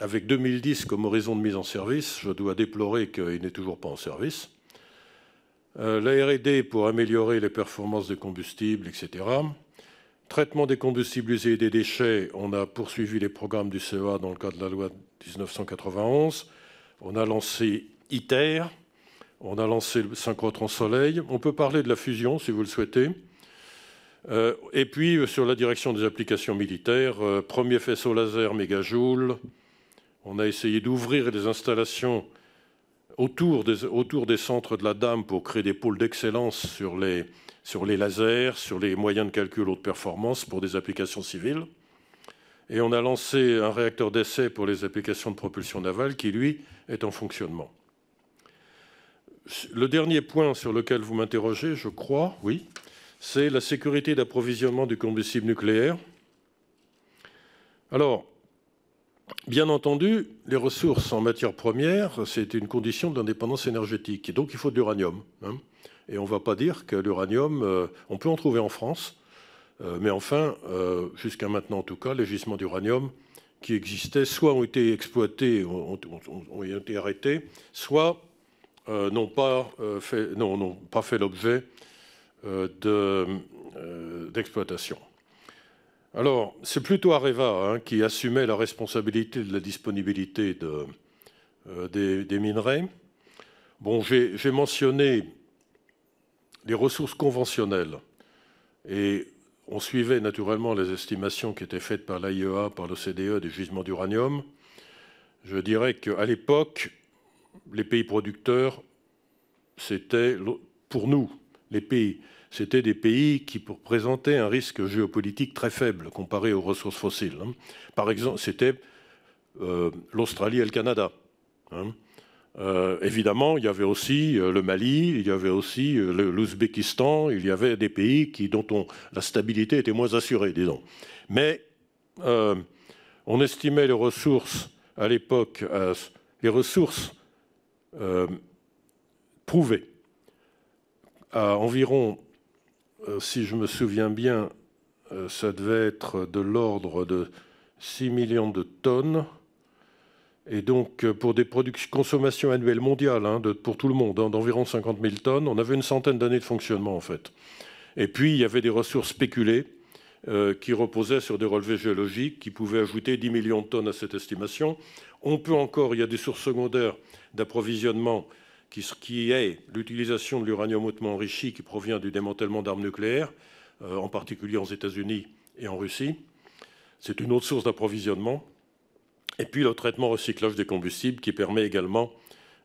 avec 2010 comme horizon de mise en service, je dois déplorer qu'il n'est toujours pas en service. Euh, RD pour améliorer les performances des combustibles, etc. Traitement des combustibles usés et des déchets, on a poursuivi les programmes du CEA dans le cadre de la loi 1991. On a lancé ITER, on a lancé le synchrotron soleil. On peut parler de la fusion si vous le souhaitez. Euh, et puis, euh, sur la direction des applications militaires, premier faisceau laser mégajoule, on a essayé d'ouvrir des installations autour des, centres de la Dame pour créer des pôles d'excellence sur les, sur les lasers, sur les moyens de calcul haute performance pour des applications civiles. Et on a lancé un réacteur d'essai pour les applications de propulsion navale qui, lui, est en fonctionnement. Le dernier point sur lequel vous m'interrogez, je crois, oui, c'est la sécurité d'approvisionnement du combustible nucléaire. Alors, Bien entendu, les ressources en matière première, c'est une condition d'indépendance énergétique. Et donc, il faut de l'uranium. Hein. Et on ne va pas dire que l'uranium, euh, on peut en trouver en France, euh, mais enfin, euh, jusqu'à maintenant en tout cas, les gisements d'uranium qui existaient, soit ont été exploités, ont, été arrêtés, soit n'ont pas fait l'objet d'exploitation. Alors, c'est plutôt Areva hein, qui assumait la responsabilité de la disponibilité de, des, minerais. Bon, j'ai mentionné les ressources conventionnelles et on suivait naturellement les estimations qui étaient faites par l'AIEA, par l'OCDE des gisements d'uranium. Je dirais qu'à l'époque, les pays producteurs, c'était, pour nous, les pays, c'était des pays qui présentaient un risque géopolitique très faible comparé aux ressources fossiles. Hein. Par exemple, c'était euh, l'Australie et le Canada. Hein. Euh, évidemment, il y avait aussi euh, le Mali, il y avait aussi l'Ouzbékistan, il y avait des pays dont la stabilité était moins assurée, disons. Mais on estimait les ressources à l'époque, les ressources prouvées à environ euh, si je me souviens bien, euh, ça devait être de l'ordre de 6 millions de tonnes. Et donc, euh, pour des consommations annuelles mondiales, hein, pour tout le monde, hein, d'environ 50 000 tonnes, on avait une centaine d'années de fonctionnement, en fait. Et puis, il y avait des ressources spéculées qui reposaient sur des relevés géologiques qui pouvaient ajouter 10 millions de tonnes à cette estimation. On peut encore, il y a des sources secondaires d'approvisionnement qui, est l'utilisation de l'uranium hautement enrichi qui provient du démantèlement d'armes nucléaires, euh, en particulier aux États-Unis et en Russie. C'est une autre source d'approvisionnement. Et puis le traitement recyclage des combustibles qui permet également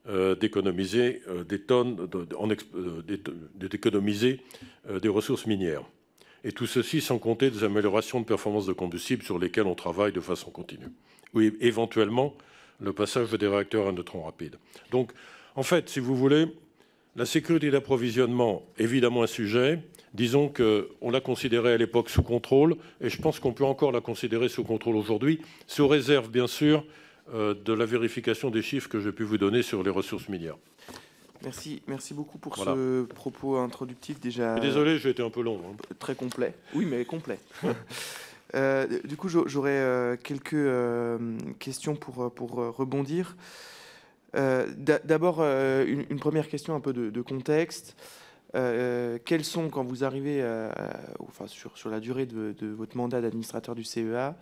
euh, d'économiser euh, des tonnes, d'économiser des ressources minières. Et tout ceci sans compter des améliorations de performance de combustible sur lesquelles on travaille de façon continue. Oui, éventuellement, le passage des réacteurs à neutrons rapides. Donc, en fait, si vous voulez, la sécurité d'approvisionnement, évidemment un sujet. Disons qu'on l'a considérée à l'époque sous contrôle, et je pense qu'on peut encore la considérer sous contrôle aujourd'hui, sous réserve, bien sûr, euh, de la vérification des chiffres que j'ai pu vous donner sur les ressources minières. Merci, merci beaucoup pour ce propos introductif déjà. Désolé, j'ai été un peu long. Hein. Très complet. Oui, mais complet. Euh, du coup, j'aurais euh, quelques questions pour, pour rebondir. Euh, d'abord, euh, une, première question un peu de, contexte. Euh, quels sont, quand vous arrivez enfin, sur, sur, la durée de, votre mandat d'administrateur du CEA,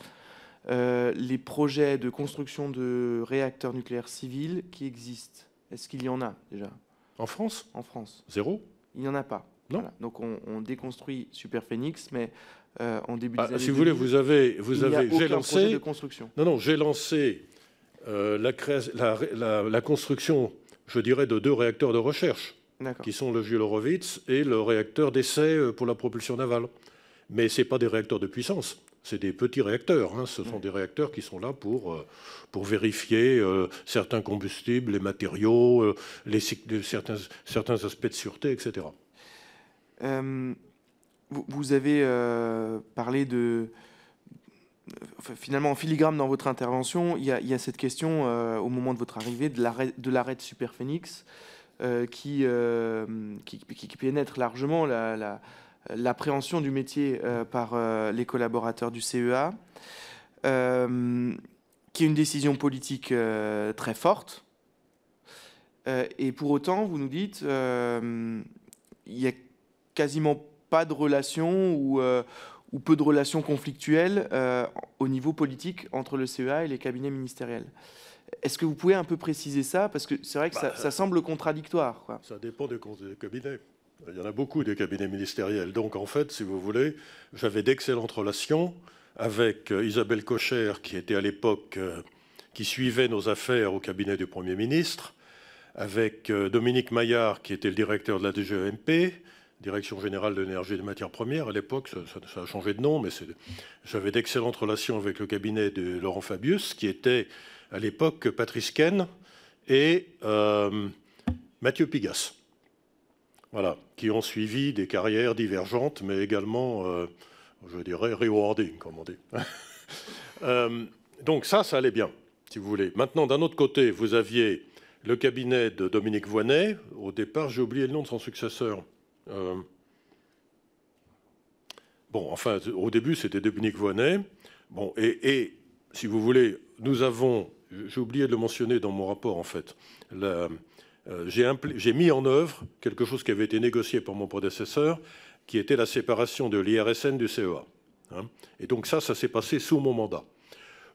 les projets de construction de réacteurs nucléaires civils qui existent Est-ce qu'il y en a déjà? En France? En France. Zéro? Il n'y en a pas. Non. Donc on, déconstruit Super Phoenix, mais en début ah, Si vous voulez, vous avez, vous avez, j'ai lancé. de construction. Non, non, j'ai lancé euh, la, construction, je dirais, de deux réacteurs de recherche, qui sont le Jules et le réacteur d'essai euh, pour la propulsion navale. Mais ce pas des réacteurs de puissance, c'est des petits réacteurs. Hein. Ce sont des réacteurs qui sont là pour, euh, pour vérifier certains combustibles, les matériaux, les, certains, certains aspects de sûreté, etc. vous, avez parlé de finalement en filigrane dans votre intervention, il y a, cette question euh, au moment de votre arrivée de l'arrêt de, Super Phoenix euh, euh, qui, qui, pénètre largement l'appréhension du métier par les collaborateurs du CEA, qui est une décision politique très forte. et pour autant, vous nous dites, il n'y a quasiment pas de relation ou ou peu de relations conflictuelles euh, au niveau politique entre le CEA et les cabinets ministériels. Est-ce que vous pouvez un peu préciser ça? Parce que c'est vrai que ça, bah, semble contradictoire. Ça dépend des, cabinets. Il y en a beaucoup des cabinets ministériels. Donc en fait, si vous voulez, j'avais d'excellentes relations avec euh, Isabelle Cocher, qui était à l'époque, euh, qui suivait nos affaires au cabinet du Premier ministre, avec Dominique Maillard, qui était le directeur de la DGEMP, Direction générale de l'énergie et des matières premières. À l'époque, ça, a changé de nom, mais j'avais d'excellentes relations avec le cabinet de Laurent Fabius, qui était à l'époque Patrice Ken et euh, Mathieu Pigas. Voilà, qui ont suivi des carrières divergentes, mais également, euh, je dirais, rewarding, comme on dit. Euh, donc ça, ça allait bien, si vous voulez. Maintenant, d'un autre côté, vous aviez le cabinet de Dominique Voinet. Au départ, j'ai oublié le nom de son successeur. Euh, bon, enfin, au début, c'était Dominique Voinet. Bon, et, si vous voulez, nous avons, j'ai oublié de le mentionner dans mon rapport, en fait, euh, j'ai mis en œuvre quelque chose qui avait été négocié par mon prédécesseur, qui était la séparation de l'IRSN du CEA. Hein. Et donc ça, ça s'est passé sous mon mandat.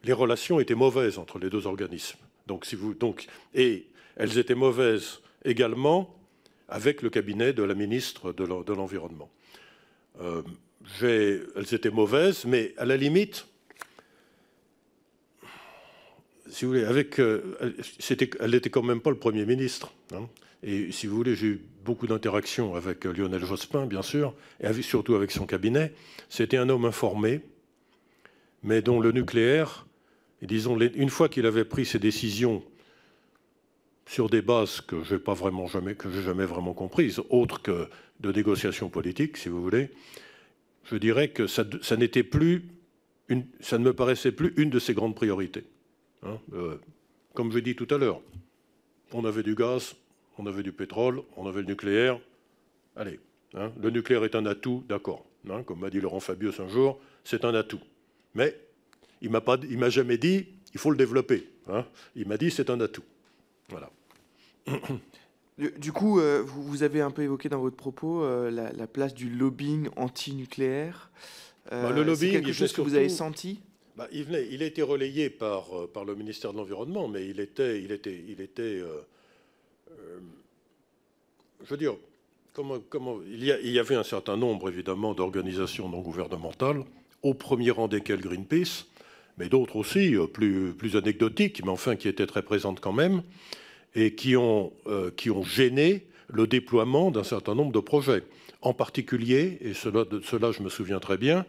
Les relations étaient mauvaises entre les deux organismes. Donc, si vous, donc, et elles étaient mauvaises également avec le cabinet de la ministre de l'Environnement. Euh, elles étaient mauvaises, mais à la limite, si vous voulez, avec, euh, elle n'était quand même pas le Premier ministre. Hein. Et si vous voulez, j'ai eu beaucoup d'interactions avec Lionel Jospin, bien sûr, et surtout avec son cabinet. C'était un homme informé, mais dont le nucléaire, disons, une fois qu'il avait pris ses décisions sur des bases que je n'ai jamais, jamais vraiment comprises, autres que de négociations politiques, si vous voulez, je dirais que ça, n'était plus, ça ne me paraissait plus une de ses grandes priorités. Hein. Euh, comme je dit tout à l'heure, on avait du gaz, on avait du pétrole, on avait le nucléaire. Allez, hein, le nucléaire est un atout, d'accord. Hein, comme m'a dit Laurent Fabius un jour, c'est un atout. Mais il ne m'a jamais dit il faut le développer. Il m'a dit c'est un atout. Voilà. Du coup, euh, vous avez un peu évoqué dans votre propos euh, la, place du lobbying anti-nucléaire. Euh, bah, le lobbying, quelque chose que vous avez senti? Bah, il, il, a été relayé par, par le ministère de l'Environnement, mais il était, il était, il était je veux dire, comment, comment, il, y il, y avait un certain nombre, évidemment, d'organisations non gouvernementales, au premier rang desquelles Greenpeace, mais d'autres aussi, plus, plus anecdotiques, mais enfin qui étaient très présentes quand même, et qui ont, euh, qui ont gêné le déploiement d'un certain nombre de projets. En particulier, et cela, de cela je me souviens très bien,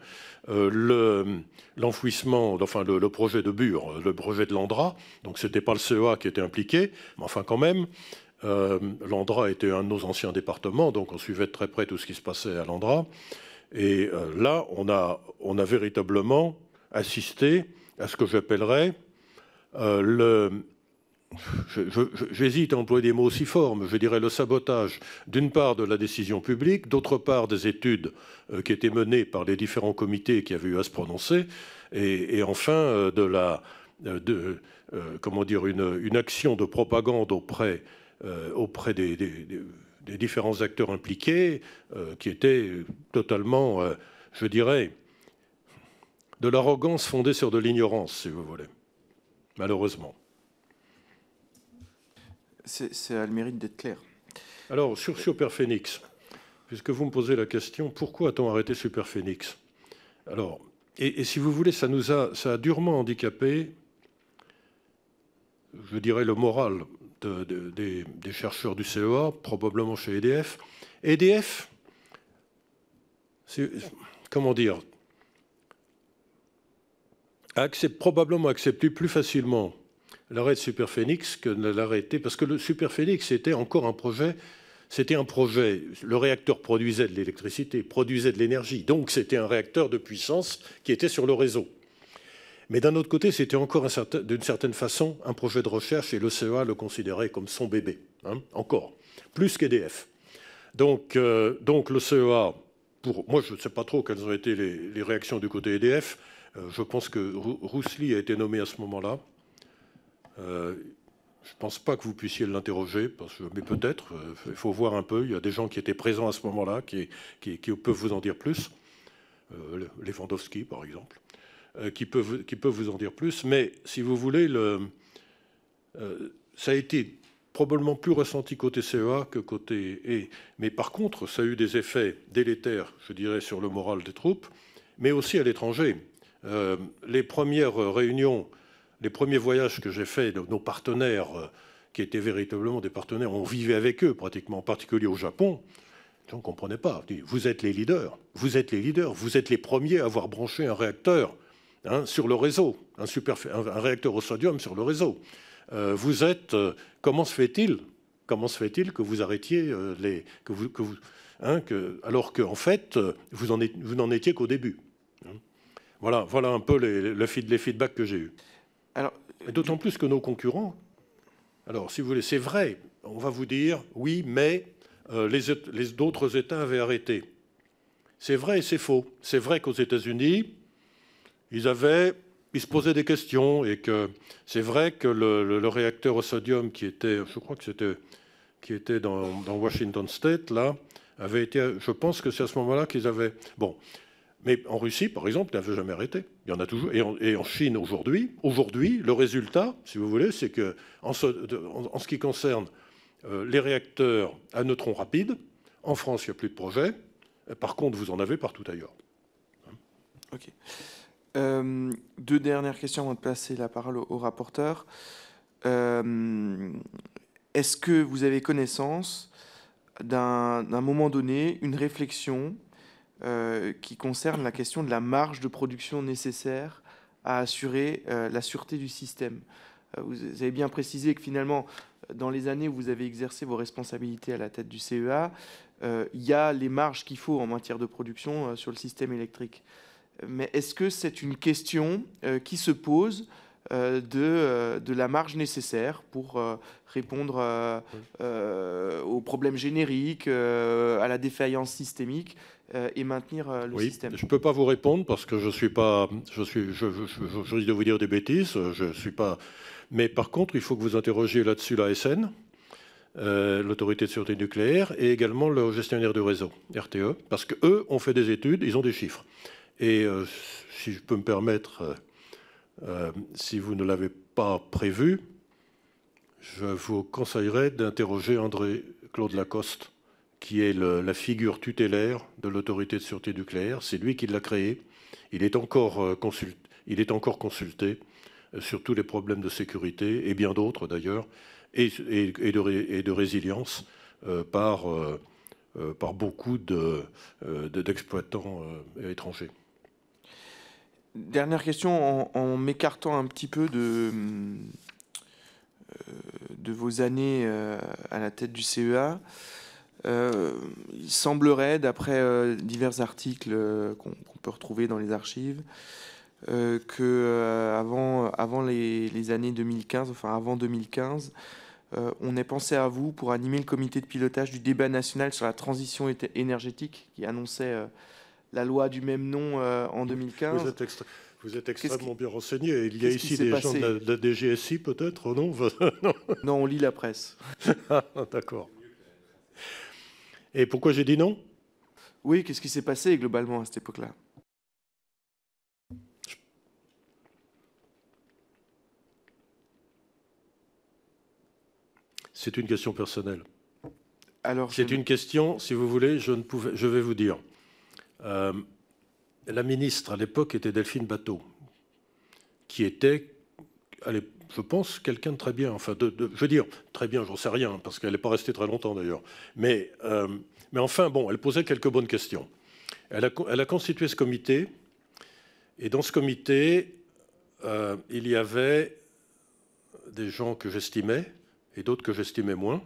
euh, l'enfouissement, enfin le, projet de Bure, le projet de l'Andra, donc ce n'était pas le CEA qui était impliqué, mais enfin quand même, euh, L'Andra était un de nos anciens départements, donc on suivait de très près tout ce qui se passait à l'Andra. Et là, on a, on a véritablement assisté à ce que j'appellerais le, J'hésite à employer des mots aussi forts, mais je dirais le sabotage, d'une part, de la décision publique, d'autre part, des études euh, qui étaient menées par les différents comités qui avaient eu à se prononcer, et, enfin, euh, de la, euh, de, comment dire, une, action de propagande auprès, auprès des, des, différents acteurs impliqués, qui était totalement, je dirais, de l'arrogance fondée sur de l'ignorance, si vous voulez, malheureusement c'est à le mérite d'être clair. Alors, sur Superphénix, puisque vous me posez la question, pourquoi a-t-on arrêté Superphénix Alors, et, si vous voulez, ça nous a, ça a durement handicapé, je dirais, le moral des, chercheurs du CEA, probablement chez EDF. EDF, comment dire, probablement accepté plus facilement l'arrêt de Superphénix que ne l'arrêter, parce que le Superphénix était encore un projet, c'était un projet, le réacteur produisait de l'électricité, produisait de l'énergie, donc c'était un réacteur de puissance qui était sur le réseau. Mais d'un autre côté, c'était encore d'une certaine façon un projet de recherche et le CEA le considérait comme son bébé, hein, encore, plus qu'EDF. Donc, euh, donc le CEA, pour, moi je ne sais pas trop quelles ont été les, réactions du côté EDF, je pense que Roussely a été nommé à ce moment-là, euh, je ne pense pas que vous puissiez l'interroger, mais peut-être, euh, il faut voir un peu. Il y a des gens qui étaient présents à ce moment-là qui, peuvent vous en dire plus. Euh, Lewandowski, par exemple, qui, peuvent, qui vous en dire plus. Mais si vous voulez, le, ça a été probablement plus ressenti côté CEA que côté E. Mais par contre, ça a eu des effets délétères, je dirais, sur le moral des troupes, mais aussi à l'étranger. Les premières réunions les premiers voyages que j'ai faits, nos partenaires, euh, qui étaient véritablement des partenaires, on vivait avec eux pratiquement, en particulier au Japon, on ne comprenait pas. Vous êtes les leaders, vous êtes les leaders, vous êtes les premiers à avoir branché un réacteur hein, sur le réseau, un, réacteur au sodium sur le réseau. Euh, vous êtes. Euh, comment se fait-il Comment se fait-il que vous arrêtiez les. Que vous, que vous, hein, que, alors qu'en en fait, vous n'en étiez qu'au début? Voilà, voilà un peu les, les feedbacks que j'ai eus. D'autant plus que nos concurrents, alors si vous voulez, c'est vrai, on va vous dire oui, mais euh, les, les d'autres États avaient arrêté. C'est vrai et c'est faux. C'est vrai qu'aux États-Unis, ils avaient, ils se posaient des questions et que c'est vrai que le, réacteur au sodium qui était, je crois que c'était, qui était dans, Washington State là, avait été. Je pense que c'est à ce moment-là qu'ils avaient. Bon. Mais en Russie, par exemple, il n'avait jamais arrêté. Il y en a toujours. Et en, Chine aujourd'hui, aujourd'hui, le résultat, si vous voulez, c'est que en ce, qui concerne euh, les réacteurs à neutrons rapides, en France, il n'y a plus de projet. Par contre, vous en avez partout ailleurs. Ok. Euh, deux dernières questions avant de passer la parole au, rapporteur. Euh, est-ce que vous avez connaissance d'un moment donné, une réflexion euh, qui concerne la question de la marge de production nécessaire à assurer la sûreté du système. Vous avez bien précisé que finalement, dans les années où vous avez exercé vos responsabilités à la tête du CEA, il y a les marges qu'il faut en matière de production sur le système électrique. Mais est-ce que c'est une question euh, qui se pose euh, de, euh, de, la marge nécessaire pour répondre aux problèmes génériques, à la défaillance systémique et maintenir le oui, système Je ne peux pas vous répondre parce que je suis pas, je suis, je, je, risque de vous dire des bêtises. Je suis pas, mais par contre, il faut que vous interrogiez là-dessus la SN. l'autorité de sûreté nucléaire et également le gestionnaire du réseau, RTE, parce qu'eux ont fait des études, ils ont des chiffres. Et euh, si je peux me permettre, euh, euh, si vous ne l'avez pas prévu, je vous conseillerais d'interroger André-Claude Lacoste, qui est la figure tutélaire de l'autorité de sûreté nucléaire. C'est lui qui l'a créé. Il est, encore, encore consulté sur tous les problèmes de sécurité, et bien d'autres d'ailleurs, et, de, résilience par, beaucoup d'exploitants de, étrangers. Dernière question, en, m'écartant un petit peu de, euh, vos années euh, à la tête du CEA, euh, il semblerait, d'après divers articles qu'on peut retrouver dans les archives, que avant, avant les, les, années 2015, enfin avant 2015, on ait pensé à vous pour animer le comité de pilotage du débat national sur la transition énergétique qui annonçait la loi du même nom euh, en 2015. Vous êtes, extrêmement bien renseigné. Il y a ici des gens de la, DGSI peut-être, non Non, on lit la presse. Ah, d'accord. Et pourquoi j'ai dit non? Oui, qu'est-ce qui s'est passé globalement à cette époque-là? C'est une question personnelle. C'est une question, si vous voulez, je, ne pouvais, je vais vous dire. Euh, la ministre à l'époque était Delphine Bateau, qui était, je pense, quelqu'un de très bien. Enfin, je veux dire, très bien, j'en sais rien, parce qu'elle n'est pas restée très longtemps d'ailleurs. Mais, euh, mais enfin, bon, elle posait quelques bonnes questions. Elle a, elle a constitué ce comité, et dans ce comité, euh, il y avait des gens que j'estimais et d'autres que j'estimais moins.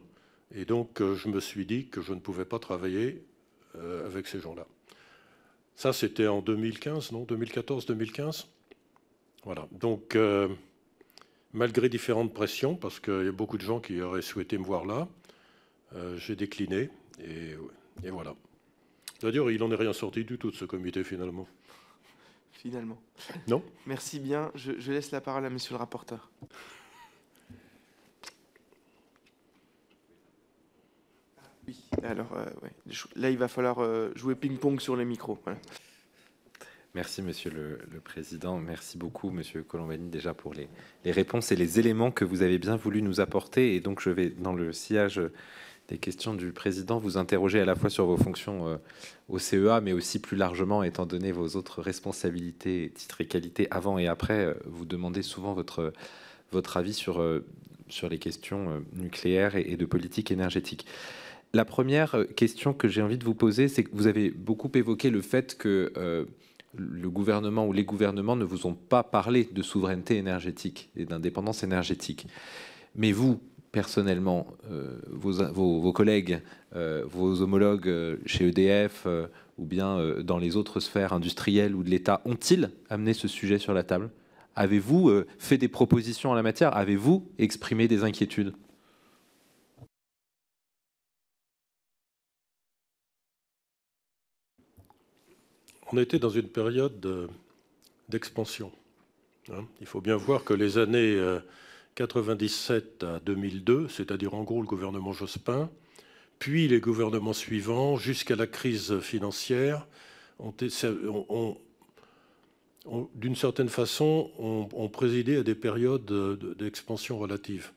Et donc, je me suis dit que je ne pouvais pas travailler avec ces gens-là. Ça, c'était en 2015, non? 2014-2015 Voilà. Donc, euh, malgré différentes pressions, parce qu'il y a beaucoup de gens qui auraient souhaité me voir là, euh, j'ai décliné. Et, voilà. D'ailleurs, il n'en est rien sorti du tout de ce comité, finalement. Finalement. Non? Merci bien. Je, je laisse la parole à monsieur le rapporteur. Alors euh, là, il va falloir euh, jouer ping-pong sur les micros. Merci, Monsieur le, Président. Merci beaucoup, Monsieur Colombani, déjà pour les, réponses et les éléments que vous avez bien voulu nous apporter. Et donc, je vais, dans le sillage des questions du Président, vous interroger à la fois sur vos fonctions euh, au CEA, mais aussi plus largement, étant donné vos autres responsabilités, titres et qualités avant et après, vous demandez souvent votre, votre avis sur, sur les questions nucléaires et de politique énergétique. La première euh, question que j'ai envie de vous poser, c'est que vous avez beaucoup évoqué le fait que euh, le gouvernement ou les gouvernements ne vous ont pas parlé de souveraineté énergétique et d'indépendance énergétique. Mais vous, personnellement, euh, vos, collègues, vos homologues chez EDF ou bien dans les autres sphères industrielles ou de l'État, ont-ils amené ce sujet sur la table? Avez-vous fait des propositions en la matière? Avez-vous exprimé des inquiétudes? On était dans une période d'expansion. Hein. Il faut bien voir que les années 97 euh, à 2002, c'est-à-dire en gros le gouvernement Jospin, puis les gouvernements suivants, jusqu'à la crise financière, ont, d'une certaine façon, ont, présidé à des périodes d'expansion relative,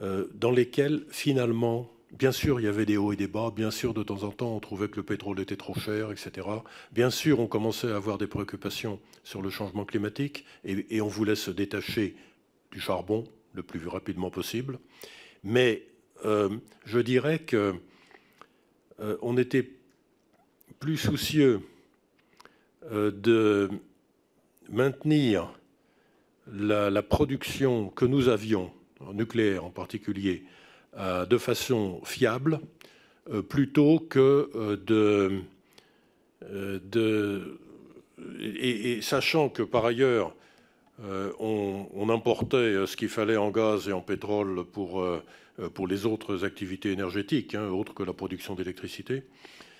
euh, dans lesquelles, finalement, bien sûr, il y avait des hauts et des bas, bien sûr, de temps en temps, on trouvait que le pétrole était trop cher, etc. Bien sûr, on commençait à avoir des préoccupations sur le changement climatique, et, on voulait se détacher du charbon le plus rapidement possible. Mais euh, je dirais que euh, on était plus soucieux de maintenir la, production que nous avions, en nucléaire en particulier, euh, de façon fiable, euh, plutôt que euh, de... de et, sachant que par ailleurs, on, importait ce qu'il fallait en gaz et en pétrole pour, pour les autres activités énergétiques, hein, autres que la production d'électricité,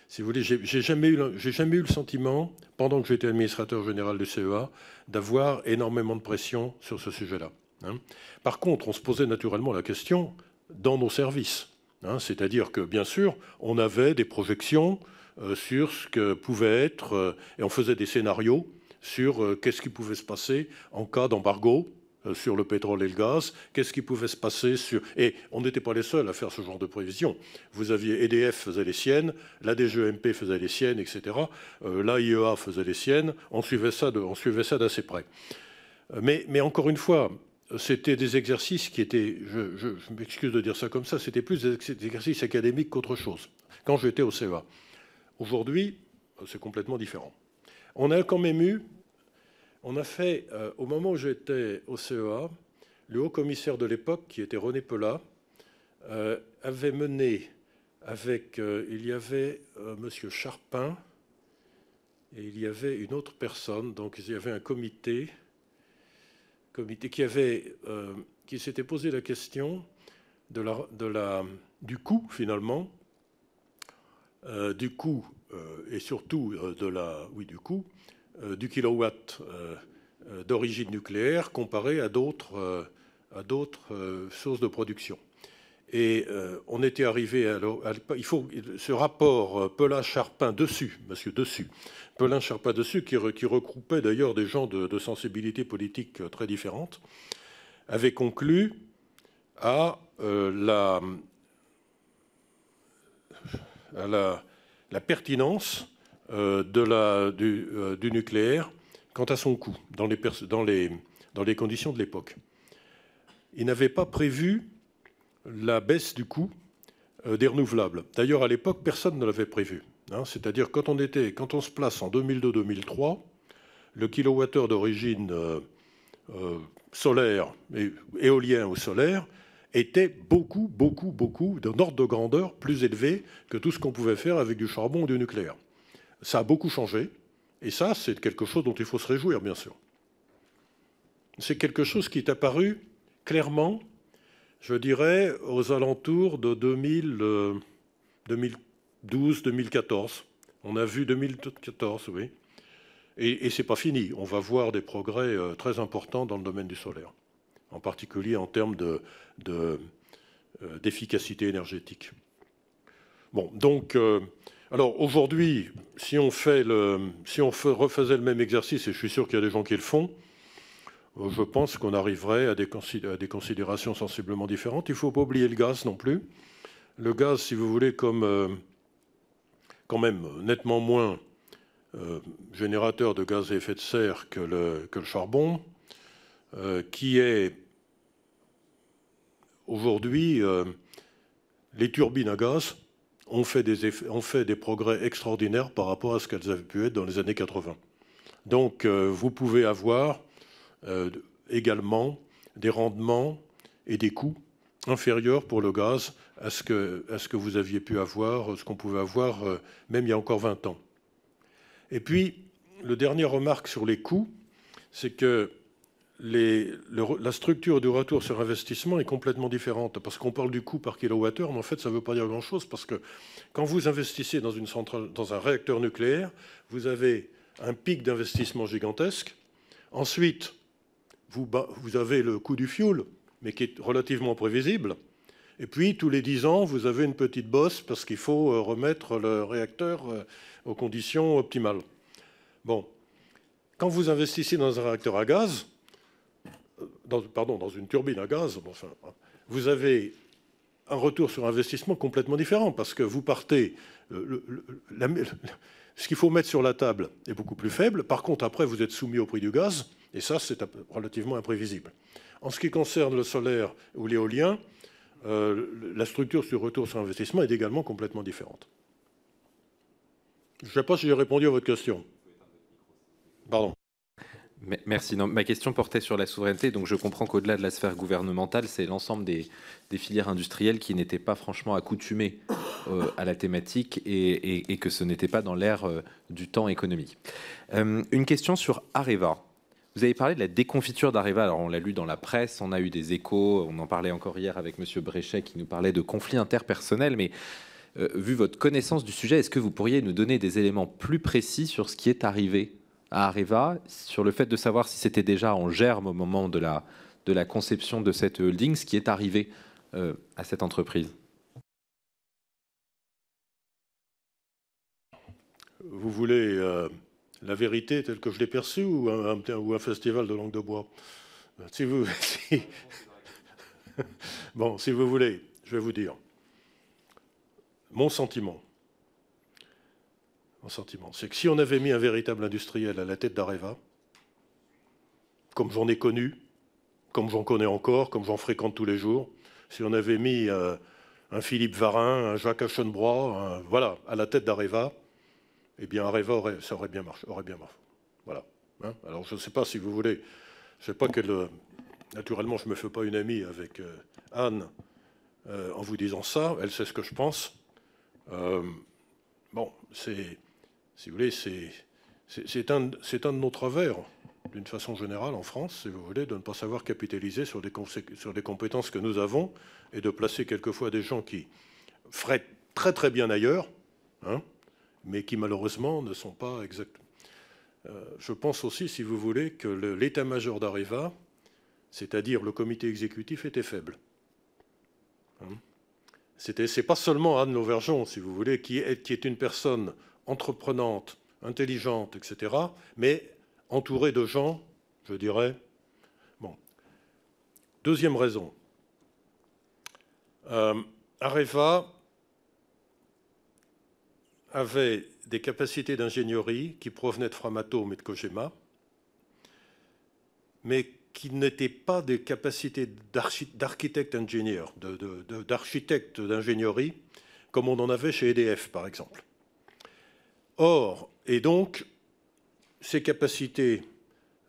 si vous voulez, j'ai jamais, eu, jamais eu le sentiment, pendant que j'étais administrateur général du CEA, d'avoir énormément de pression sur ce sujet-là. Hein. Par contre, on se posait naturellement la question dans nos services. Hein. C'est-à-dire que, bien sûr, on avait des projections euh, sur ce que pouvait être, euh, et on faisait des scénarios sur euh, qu'est-ce qui pouvait se passer en cas d'embargo sur le pétrole et le gaz, qu'est-ce qui pouvait se passer sur... Et on n'était pas les seuls à faire ce genre de prévisions. Vous aviez EDF faisait les siennes, la DGEMP faisait les siennes, etc. L'AIEA faisait les siennes. On suivait ça, d'assez près. Mais, encore une fois, c'était des exercices qui étaient, je, m'excuse de dire ça comme ça, c'était plus des exercices académiques qu'autre chose, quand j'étais au CEA. Aujourd'hui, c'est complètement différent. On a quand même eu on a fait, euh, au moment où j'étais au CEA, le haut commissaire de l'époque, qui était René Pelat, euh, avait mené avec, euh, il y avait Monsieur Charpin et il y avait une autre personne, donc il y avait un comité, qui avait, qui s'était posé la question de la, de la, du coût finalement, du coût et surtout de la, oui, du coût euh, du kilowatt euh, euh, d'origine nucléaire comparé à d'autres à d'autres sources de production. Et on était arrivé à, il faut ce rapport Pelin-Charpin dessus, Monsieur dessus, Pelin-Charpin dessus, qui, regroupait d'ailleurs des gens de, sensibilités politiques très différentes, avait conclu à la, à la, pertinence euh, de la, euh, du, nucléaire quant à son coût dans les, dans les, dans les conditions de l'époque. Il n'avait pas prévu la baisse du coût euh, des renouvelables. D'ailleurs, à l'époque, personne ne l'avait prévu. Hein. C'est-à-dire quand on était, quand on se place en 2002-2003, le kilowattheure d'origine solaire, éolien ou solaire, était beaucoup, beaucoup, beaucoup d'un ordre de grandeur plus élevé que tout ce qu'on pouvait faire avec du charbon ou du nucléaire. Ça a beaucoup changé, et ça, c'est quelque chose dont il faut se réjouir, bien sûr. C'est quelque chose qui est apparu clairement, je dirais, aux alentours de 2012-2014. Euh, On a vu 2014, oui. Et, ce n'est pas fini. On va voir des progrès euh, très importants dans le domaine du solaire, en particulier en termes euh, d'efficacité énergétique. Bon, donc, alors aujourd'hui, si on, si on refaisait le même exercice, et je suis sûr qu'il y a des gens qui le font, je pense qu'on arriverait à des, considérations sensiblement différentes. Il ne faut pas oublier le gaz non plus. Le gaz, si vous voulez, comme euh, quand même nettement moins euh, générateur de gaz à effet de serre que le, charbon, qui est aujourd'hui les turbines à gaz ont fait, des progrès extraordinaires par rapport à ce qu'elles avaient pu être dans les années 80. Donc euh, vous pouvez avoir euh, également des rendements et des coûts inférieurs pour le gaz à ce que, vous aviez pu avoir, ce qu'on pouvait avoir euh, même il y a encore 20 ans. Et puis, le dernier remarque sur les coûts, c'est que la structure du retour sur investissement est complètement différente parce qu'on parle du coût par kilowattheure, mais en fait, ça ne veut pas dire grand-chose parce que quand vous investissez dans, une centrale, dans un réacteur nucléaire, vous avez un pic d'investissement gigantesque. Ensuite, vous, avez le coût du fuel, mais qui est relativement prévisible. Et puis, tous les 10 ans, vous avez une petite bosse parce qu'il faut euh, remettre le réacteur euh, aux conditions optimales. Bon, quand vous investissez dans un réacteur à gaz, dans, pardon, dans une turbine à gaz, enfin, vous avez un retour sur investissement complètement différent parce que vous partez. ce qu'il faut mettre sur la table est beaucoup plus faible. Par contre, après, vous êtes soumis au prix du gaz, et ça, c'est relativement imprévisible. En ce qui concerne le solaire ou l'éolien, euh, la structure sur retour sur investissement est également complètement différente. Je ne sais pas si j'ai répondu à votre question. Pardon. Merci. ma question portait sur la souveraineté. Donc, je comprends qu'au-delà de la sphère gouvernementale, c'est l'ensemble des, filières industrielles qui n'étaient pas franchement accoutumées euh, à la thématique et, que ce n'était pas dans l'ère euh, du temps économique. Une question sur Areva. Vous avez parlé de la déconfiture d'Areva. Alors, on l'a lu dans la presse, on a eu des échos. On en parlait encore hier avec M. Bréchet qui nous parlait de conflits interpersonnels. Mais vu votre connaissance du sujet, est-ce que vous pourriez nous donner des éléments plus précis sur ce qui est arrivé à Areva sur le fait de savoir si c'était déjà en germe au moment de la, de la conception de cette holding, ce qui est arrivé euh, à cette entreprise? Vous voulez euh, la vérité telle que je l'ai perçue ou un, un, festival de langue de bois si vous, Bon, si vous voulez, je vais vous dire. Mon sentiment, sentiment. C'est que si on avait mis un véritable industriel à la tête d'Areva, comme j'en ai connu, comme j'en connais encore, comme j'en fréquente tous les jours, si on avait mis euh, un Philippe Varin, un Jacques Aschenbrois, voilà, à la tête d'Areva, eh bien Areva aurait, ça aurait bien marché. Aurait bien marché. Voilà. Hein. Alors je ne sais pas si vous voulez, je sais pas quelle. Naturellement, je ne me fais pas une amie avec euh, Anne euh, en vous disant ça. Elle sait ce que je pense. bon, c'est si vous voulez, c'est un, un, de nos travers, d'une façon générale, en France, si vous voulez, de ne pas savoir capitaliser sur les compétences que nous avons et de placer quelquefois des gens qui feraient très très bien ailleurs, hein, mais qui malheureusement ne sont pas exacts. Euh, je pense aussi, si vous voulez, que l'état-major d'Areva, c'est-à-dire le comité exécutif, était faible. Hein. C'est pas seulement Anne Lauvergeon, si vous voulez, qui est, qui est une personne entreprenante, intelligente, etc., mais entourée de gens, je dirais. Bon. Deuxième raison. Euh, Areva avait des capacités d'ingénierie qui provenaient de Framatome et de Kojima, mais qui n'étaient pas des capacités d'architecte-ingénieur, d'architecte d'ingénierie, comme on en avait chez EDF, par exemple. Or, et donc, ces capacités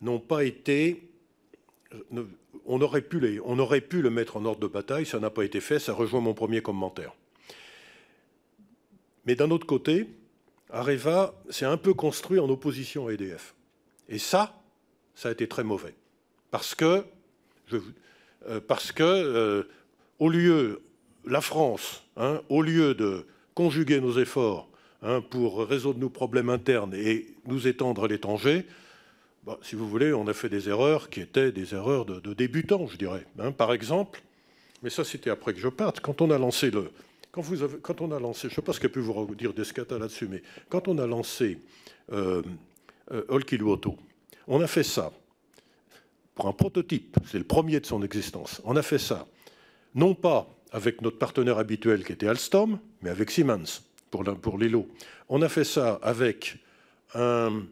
n'ont pas été. On aurait, pu les, on aurait pu le mettre en ordre de bataille, ça n'a pas été fait, ça rejoint mon premier commentaire. Mais d'un autre côté, Areva s'est un peu construit en opposition à EDF. Et ça, ça a été très mauvais. Parce que, euh, parce que euh, au lieu, la France, hein, au lieu de conjuguer nos efforts Hein, pour résoudre nos problèmes internes et nous étendre à l'étranger, bah, si vous voulez, on a fait des erreurs qui étaient des erreurs de, débutants, je dirais. Hein. par exemple, mais ça c'était après que je parte, quand on a lancé le... Quand, on a lancé, je ne sais pas ce qu'a pu vous dire Descata là-dessus, mais quand on a lancé euh, euh on a fait ça pour un prototype, c'est le premier de son existence. On a fait ça, non pas avec notre partenaire habituel qui était Alstom, mais avec Siemens pour, pour. On a fait ça avec un,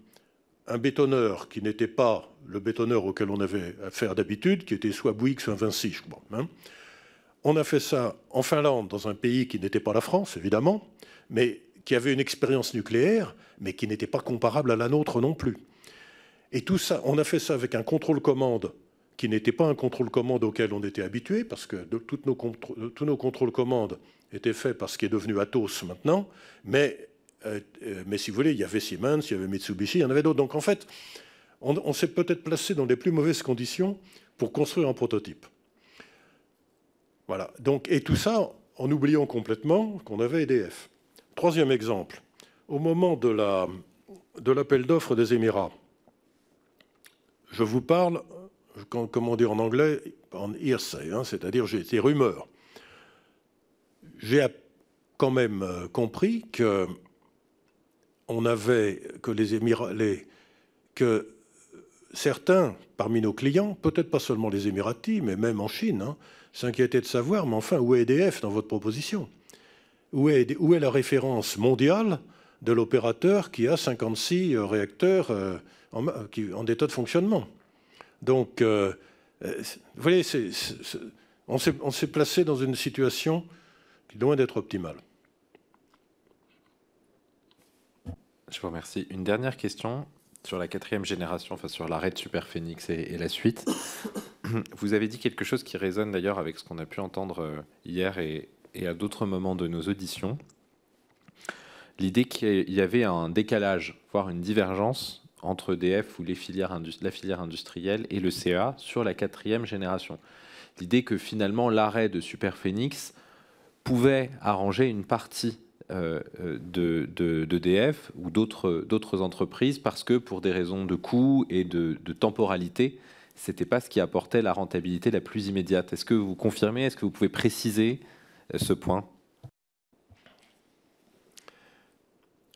bétonneur qui n'était pas le bétonneur auquel on avait affaire d'habitude, qui était soit Bouygues, soit Vinci, je crois. Hein. On a fait ça en Finlande, dans un pays qui n'était pas la France, évidemment, mais qui avait une expérience nucléaire, mais qui n'était pas comparable à la nôtre non plus. Et tout ça, on a fait ça avec un contrôle-commande qui n'était pas un contrôle-commande auquel on était habitué, parce que toutes nos, tous nos contrôles-commandes était fait par ce qui est devenu Atos maintenant, mais, euh, euh, mais si vous voulez, il y avait Siemens, il y avait Mitsubishi, il y en avait d'autres. Donc en fait, on, s'est peut-être placé dans les plus mauvaises conditions pour construire un prototype. Voilà. Donc, et tout ça en oubliant complètement qu'on avait EDF. Troisième exemple, au moment de l'appel la, d'offres des Émirats, je vous parle, comment dire en anglais, en hearsay, hein, c'est-à-dire j'ai été rumeur. j'ai quand même euh, compris que on avait que les Émirats, que certains parmi nos clients, peut-être pas seulement les Émiratis, mais même en Chine, hein, s'inquiétaient de savoir, mais enfin, où est EDF dans votre proposition? Où est, la référence mondiale de l'opérateur qui a 56 euh, réacteurs euh, en, en, état de fonctionnement? Donc, vous voyez, on s'est placé dans une situation qui est loin d'être optimale. Je vous remercie. Une dernière question sur la quatrième génération, enfin sur l'arrêt de Super Phoenix et, la suite. Vous avez dit quelque chose qui résonne d'ailleurs avec ce qu'on a pu entendre euh, hier et, à d'autres moments de nos auditions. L'idée qu'il y avait un décalage, voire une divergence entre DF ou la filière industrielle et le CEA sur la quatrième génération. L'idée que finalement l'arrêt de Super Phoenix pouvait arranger une partie euh, de, d'EDF ou d'autres entreprises parce que pour des raisons de coût et de, de temporalité, ce n'était pas ce qui apportait la rentabilité la plus immédiate. Est-ce que vous confirmez? Est-ce que vous pouvez préciser euh, ce point?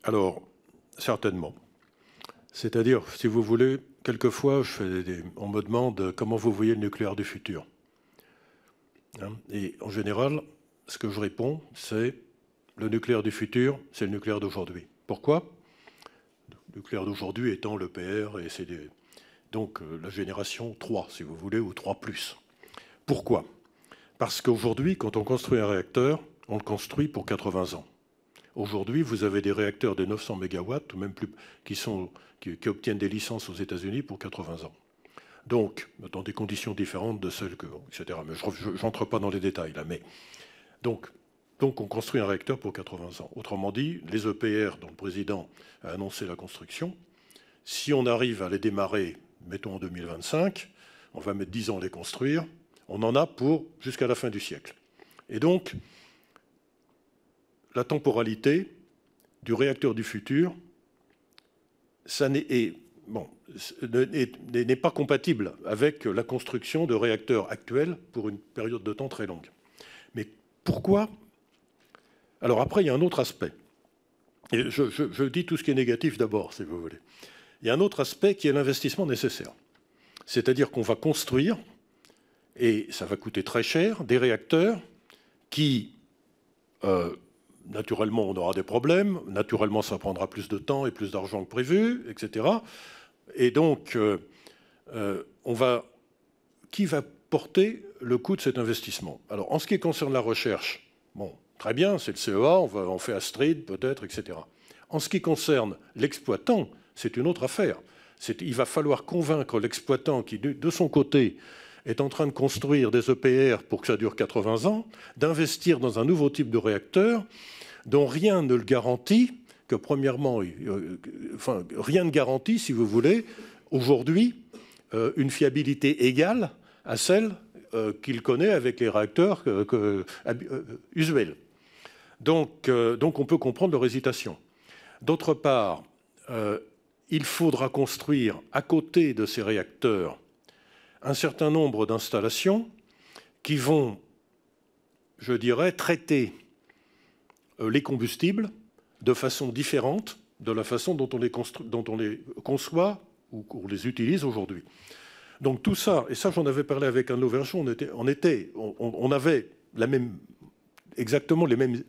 Alors, certainement. C'est-à-dire, si vous voulez, quelquefois, on me demande comment vous voyez le nucléaire du futur. Hein, et en général, ce que je réponds, c'est le nucléaire du futur, c'est le nucléaire d'aujourd'hui. Pourquoi? Le nucléaire d'aujourd'hui étant le PR et c'est donc euh, la génération 3, si vous voulez, ou 3 +. Pourquoi? Parce qu'aujourd'hui, quand on construit un réacteur, on le construit pour 80 ans. Aujourd'hui, vous avez des réacteurs de 900 MW, ou même plus, qui, sont, qui, obtiennent des licences aux États-Unis pour 80 ans. Donc, dans des conditions différentes de celles que, etc. Mais je n'entre pas dans les détails là. Mais donc, donc on construit un réacteur pour 80 ans. Autrement dit, les EPR dont le président a annoncé la construction, si on arrive à les démarrer, mettons en 2025, on va mettre 10 ans à les construire, on en a pour jusqu'à la fin du siècle. Et donc, la temporalité du réacteur du futur, ça n'est pas compatible avec la construction de réacteurs actuels pour une période de temps très longue. Mais pourquoi alors après, il y a un autre aspect. Je, dis tout ce qui est négatif d'abord, si vous voulez. Il y a un autre aspect qui est l'investissement nécessaire. C'est-à-dire qu'on va construire, et ça va coûter très cher, des réacteurs qui, euh, naturellement, on aura des problèmes, naturellement, ça prendra plus de temps et plus d'argent que prévu, etc. Et donc, euh, euh, on va, qui va porter le coût de cet investissement? Alors, en ce qui concerne la recherche, bon, Très bien, c'est le CEA, on, fait Astrid peut-être, etc. En ce qui concerne l'exploitant, c'est une autre affaire. Il va falloir convaincre l'exploitant qui, de son côté, est en train de construire des EPR pour que ça dure 80 ans, d'investir dans un nouveau type de réacteur dont rien ne le garantit, que premièrement, euh, rien ne garantit, si vous voulez, aujourd'hui, euh, une fiabilité égale à celle euh, qu'il connaît avec les réacteurs usuels. Euh, donc, on peut comprendre leur hésitation. D'autre part, euh, il faudra construire à côté de ces réacteurs un certain nombre d'installations qui vont, je dirais, traiter euh, les combustibles de façon différente de la façon dont on les, conçoit ou qu'on les utilise aujourd'hui. Donc tout ça, et ça j'en avais parlé avec un nos on, était, on avait la même, exactement les mêmes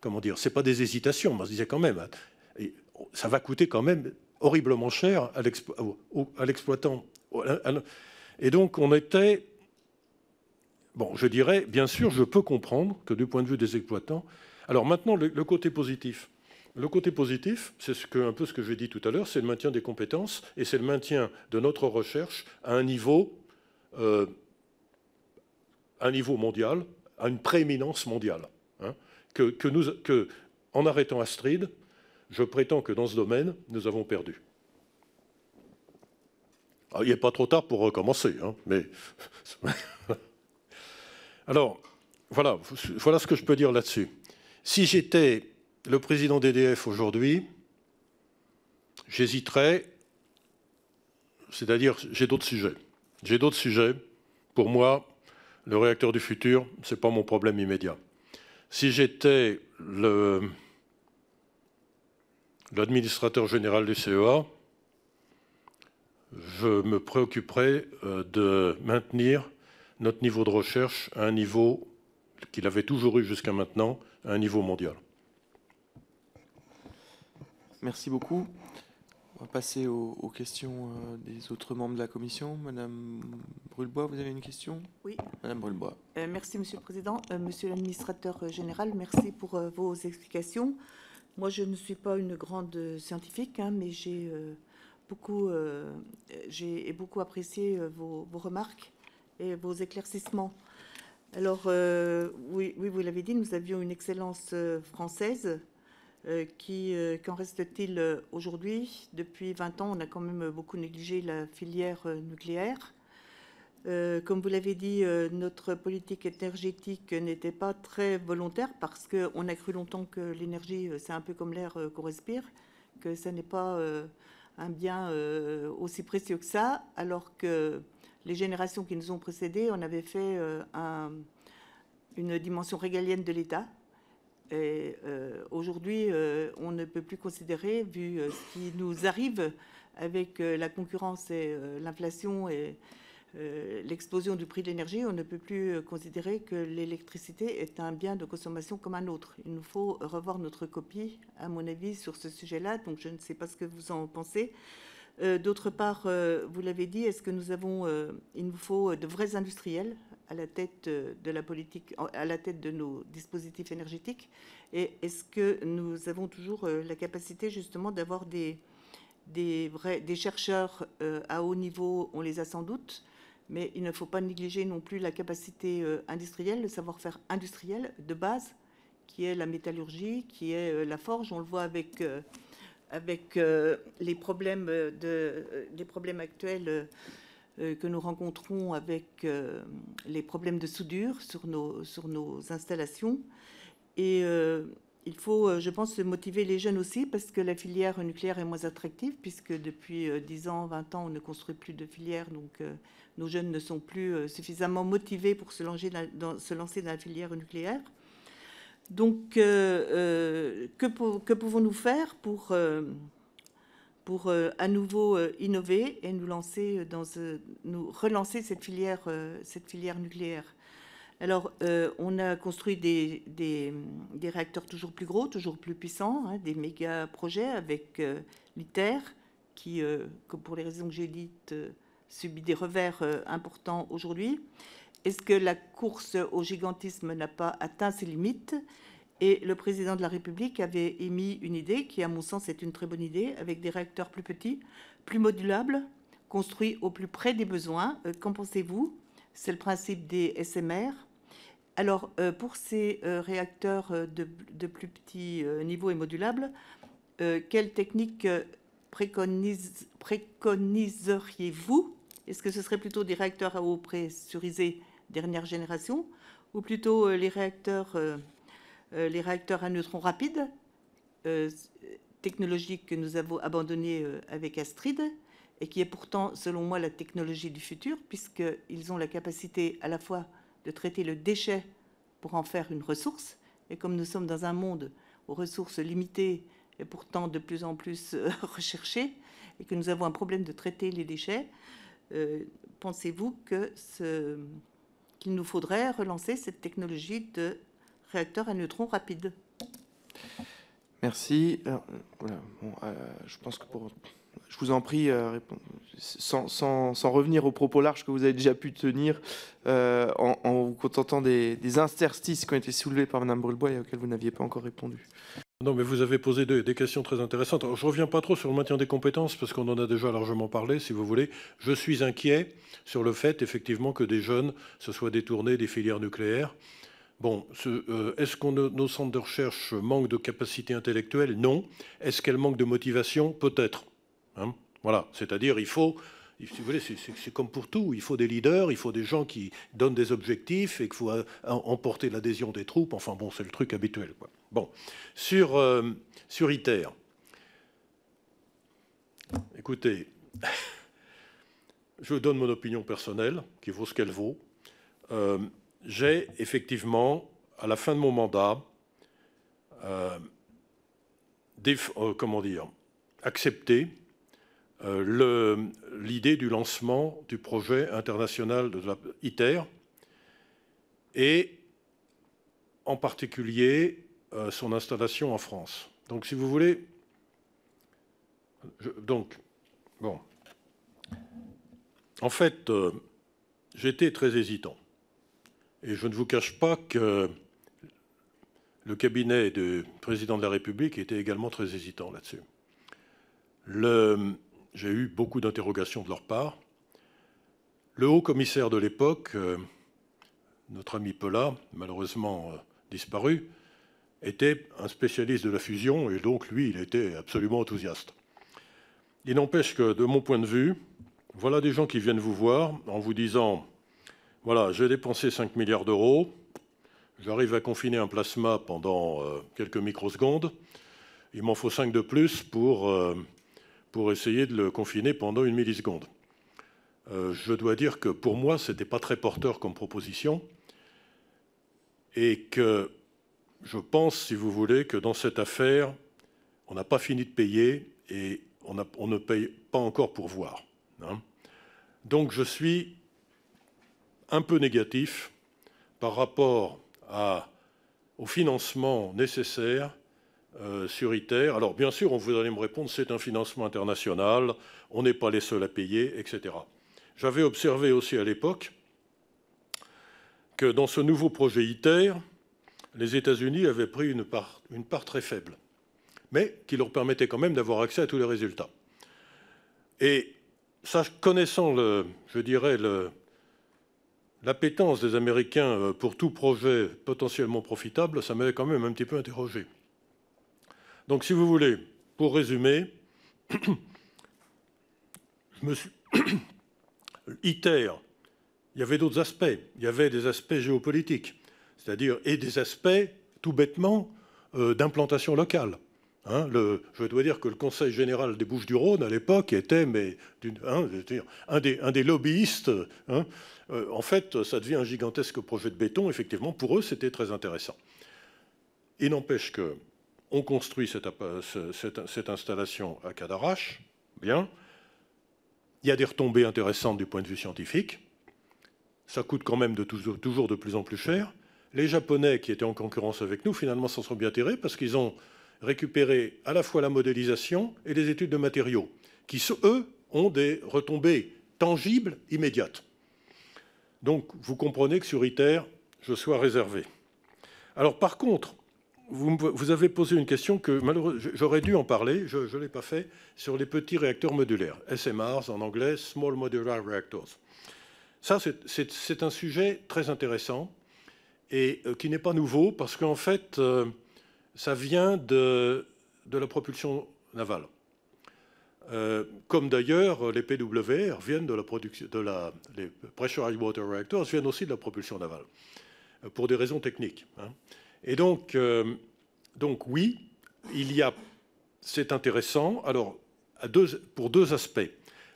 comment dire, c'est pas des hésitations, mais on se disait quand même, ça va coûter quand même horriblement cher à l'exploitant. Et donc on était, bon, je dirais, bien sûr, je peux comprendre que du point de vue des exploitants. Alors maintenant, le, côté positif. Le côté positif, c'est ce un peu ce que j'ai dit tout à l'heure, c'est le maintien des compétences et c'est le maintien de notre recherche à un niveau, euh, un niveau mondial, à une prééminence mondiale. Que, en arrêtant Astrid, je prétends que dans ce domaine, nous avons perdu. Ah, il n'est pas trop tard pour recommencer, hein, mais. Alors, voilà, voilà ce que je peux dire là-dessus. Si j'étais le président d'EDF aujourd'hui, j'hésiterais, c'est-à-dire j'ai d'autres sujets. J'ai d'autres sujets. Pour moi, le réacteur du futur, ce n'est pas mon problème immédiat Si j'étais l'administrateur général du CEA, je me préoccuperais euh, de maintenir notre niveau de recherche à un niveau qu'il avait toujours eu jusqu'à maintenant, à un niveau mondial. Merci beaucoup. On va passer aux, questions euh, des autres membres de la commission. Madame Brulebois, vous avez une question? Oui. Madame Brulebois. Euh, merci, Monsieur le Président. Euh, monsieur l'administrateur général, merci pour vos explications. Moi, je ne suis pas une grande scientifique, hein, mais j'ai beaucoup, j'ai beaucoup apprécié vos, vos, remarques et vos éclaircissements. Alors, oui, oui, vous l'avez dit, nous avions une excellence française euh, euh, qu'en reste-t-il euh, aujourd'hui? Depuis 20 ans, on a quand même beaucoup négligé la filière nucléaire. comme vous l'avez dit, notre politique énergétique n'était pas très volontaire parce qu'on a cru longtemps que l'énergie, c'est un peu comme l'air qu'on respire, que ça n'est pas un bien aussi précieux que ça, alors que les générations qui nous ont précédés, on avait fait une dimension régalienne de l'État et euh, aujourd'hui, euh, on ne peut plus considérer, vu euh, ce qui nous arrive avec la concurrence et l'inflation et l'explosion du prix de l'énergie, on ne peut plus considérer que l'électricité est un bien de consommation comme un autre. Il nous faut revoir notre copie, à mon avis, sur ce sujet-là. Donc je ne sais pas ce que vous en pensez. D'autre part, vous l'avez dit, est-ce que nous avons, il nous faut de vrais industriels à la tête de la politique, à la tête nos dispositifs énergétiques? Et est-ce que nous avons toujours euh, la capacité justement d'avoir des, des, chercheurs euh, à haut niveau On les a sans doute, mais il ne faut pas négliger non plus la capacité euh, industrielle, le savoir-faire industriel de base, qui est la métallurgie, qui est la forge. On le voit avec, avec les, problèmes de, les problèmes actuels euh, que nous rencontrons avec euh, les problèmes de soudure sur nos, installations. Et euh, il faut, je pense, motiver les jeunes aussi, parce que la filière nucléaire est moins attractive, puisque depuis 10 ans, 20 ans, on ne construit plus de filière, donc nos jeunes ne sont plus suffisamment motivés pour se lancer dans la filière nucléaire. Donc, que, que pouvons-nous faire pour euh, à nouveau euh, innover et nous relancer cette filière euh, cette filière nucléaire? Alors, on a construit des, des, réacteurs toujours plus gros, toujours plus puissants, hein, des méga projets avec l'ITER, qui, pour les raisons que j'ai dites, subit des revers importants aujourd'hui. Est-ce que la course au gigantisme n'a pas atteint ses limites? Et le président de la République avait émis une idée, qui à mon sens est une très bonne idée, avec des réacteurs plus petits, plus modulables, construits au plus près des besoins. Euh, qu'en pensez-vous? C'est le principe des SMR. Alors, euh, pour ces euh, réacteurs de, plus petit niveau et modulables, quelle technique préconiseriez-vous? Est-ce que ce serait plutôt des réacteurs à eau pressurisée dernière génération ou plutôt les réacteurs euh, les réacteurs à neutrons rapides, euh, technologie que nous avons abandonnée euh, avec Astrid, et qui est pourtant, selon moi, la technologie du futur, puisqu'ils ont la capacité à la fois de traiter le déchet pour en faire une ressource, et comme nous sommes dans un monde aux ressources limitées et pourtant de plus en plus recherchées, et que nous avons un problème de traiter les déchets, pensez-vous qu'il nous faudrait relancer cette technologie de réacteur à neutrons rapide. Merci. Euh, euh, je pense que pour, je vous en prie, euh, sans, sans, revenir aux propos larges que vous avez déjà pu tenir, en, vous contentant des, interstices qui ont été soulevés par Mme Brulebois et auxquels vous n'aviez pas encore répondu. Non, mais vous avez posé des, questions très intéressantes. je ne reviens pas trop sur le maintien des compétences parce qu'on en a déjà largement parlé, si vous voulez. Je suis inquiet sur le fait, effectivement, que des jeunes se soient détournés des filières nucléaires. Bon, euh, est-ce que nos centres de recherche manquent de capacité intellectuelle? Non. Est-ce qu'elles manquent de motivation? Peut-être. Hein? Voilà, c'est-à-dire il faut, si vous voulez, c'est comme pour tout, il faut des leaders, il faut des gens qui donnent des objectifs et qu'il faut euh, emporter l'adhésion des troupes. Enfin bon, c'est le truc habituel. Bon, sur, euh, sur ITER, écoutez, je donne mon opinion personnelle, qui vaut ce qu'elle vaut. J'ai effectivement à la fin de mon mandat, comment dire, accepter l'idée du lancement du projet international de la ITER et en particulier son installation en France. Donc, si vous voulez, donc, bon, en fait, euh, j'étais très hésitant. Et je ne vous cache pas que le cabinet du président de la République était également très hésitant là-dessus. J'ai eu beaucoup d'interrogations de leur part. Le haut commissaire de l'époque, euh, notre ami Pella, malheureusement euh, disparu, était un spécialiste de la fusion et donc lui, il était absolument enthousiaste. Il n'empêche que, de mon point de vue, voilà des gens qui viennent vous voir en vous disant Voilà, j'ai dépensé 5 milliards d'euros, j'arrive à confiner un plasma pendant euh, quelques microsecondes, il m'en faut 5 de plus pour, euh, pour essayer de le confiner pendant une milliseconde. Euh, je dois dire que pour moi, ce n'était pas très porteur comme proposition et que je pense, si vous voulez, que dans cette affaire, on n'a pas fini de payer et on, ne paye pas encore pour voir. Hein. Donc je suis un peu négatif par rapport au financement nécessaire euh, sur ITER. Alors bien sûr, on vous allez me répondre, c'est un financement international, on n'est pas les seuls à payer, etc. J'avais observé aussi à l'époque que dans ce nouveau projet ITER, les États-Unis avaient pris une part, une part très faible, mais qui leur permettait quand même d'avoir accès à tous les résultats. Et connaissant, le, je dirais, l'appétence des Américains euh, pour tout projet potentiellement profitable, ça m'avait quand même un petit peu interrogé. Donc, si vous voulez, pour résumer, je me suis... ITER, il y avait d'autres aspects. Il y avait des aspects géopolitiques c'est-à-dire et des aspects, tout bêtement, euh, d'implantation locale. Hein. je dois dire que le Conseil général des Bouches-du-Rhône, à l'époque, était mais, hein, un, des, lobbyistes. Hein. Euh, en fait, ça devient un gigantesque projet de béton. Effectivement, pour eux, c'était très intéressant. Il n'empêche que on construit cette, installation à Cadarache, bien. Il y a des retombées intéressantes du point de vue scientifique. Ça coûte quand même toujours de plus en plus cher. Les Japonais qui étaient en concurrence avec nous, finalement, s'en sont bien tirés parce qu'ils ont récupéré à la fois la modélisation et les études de matériaux, qui, eux, ont des retombées tangibles immédiates. Donc, vous comprenez que sur ITER, je sois réservé. Alors, par contre, vous, avez posé une question que malheureusement j'aurais dû en parler, je ne l'ai pas fait, sur les petits réacteurs modulaires, SMRs en anglais, Small Modular Reactors. Ça, c'est un sujet très intéressant et euh, qui n'est pas nouveau parce qu'en fait, euh, ça vient de, de la propulsion navale. Euh, comme d'ailleurs les PWR viennent de la production, de la, les pressurized water reactors viennent aussi de la propulsion navale, pour des raisons techniques. Hein. Et donc, donc oui, il y a, c'est intéressant. Alors, pour deux aspects.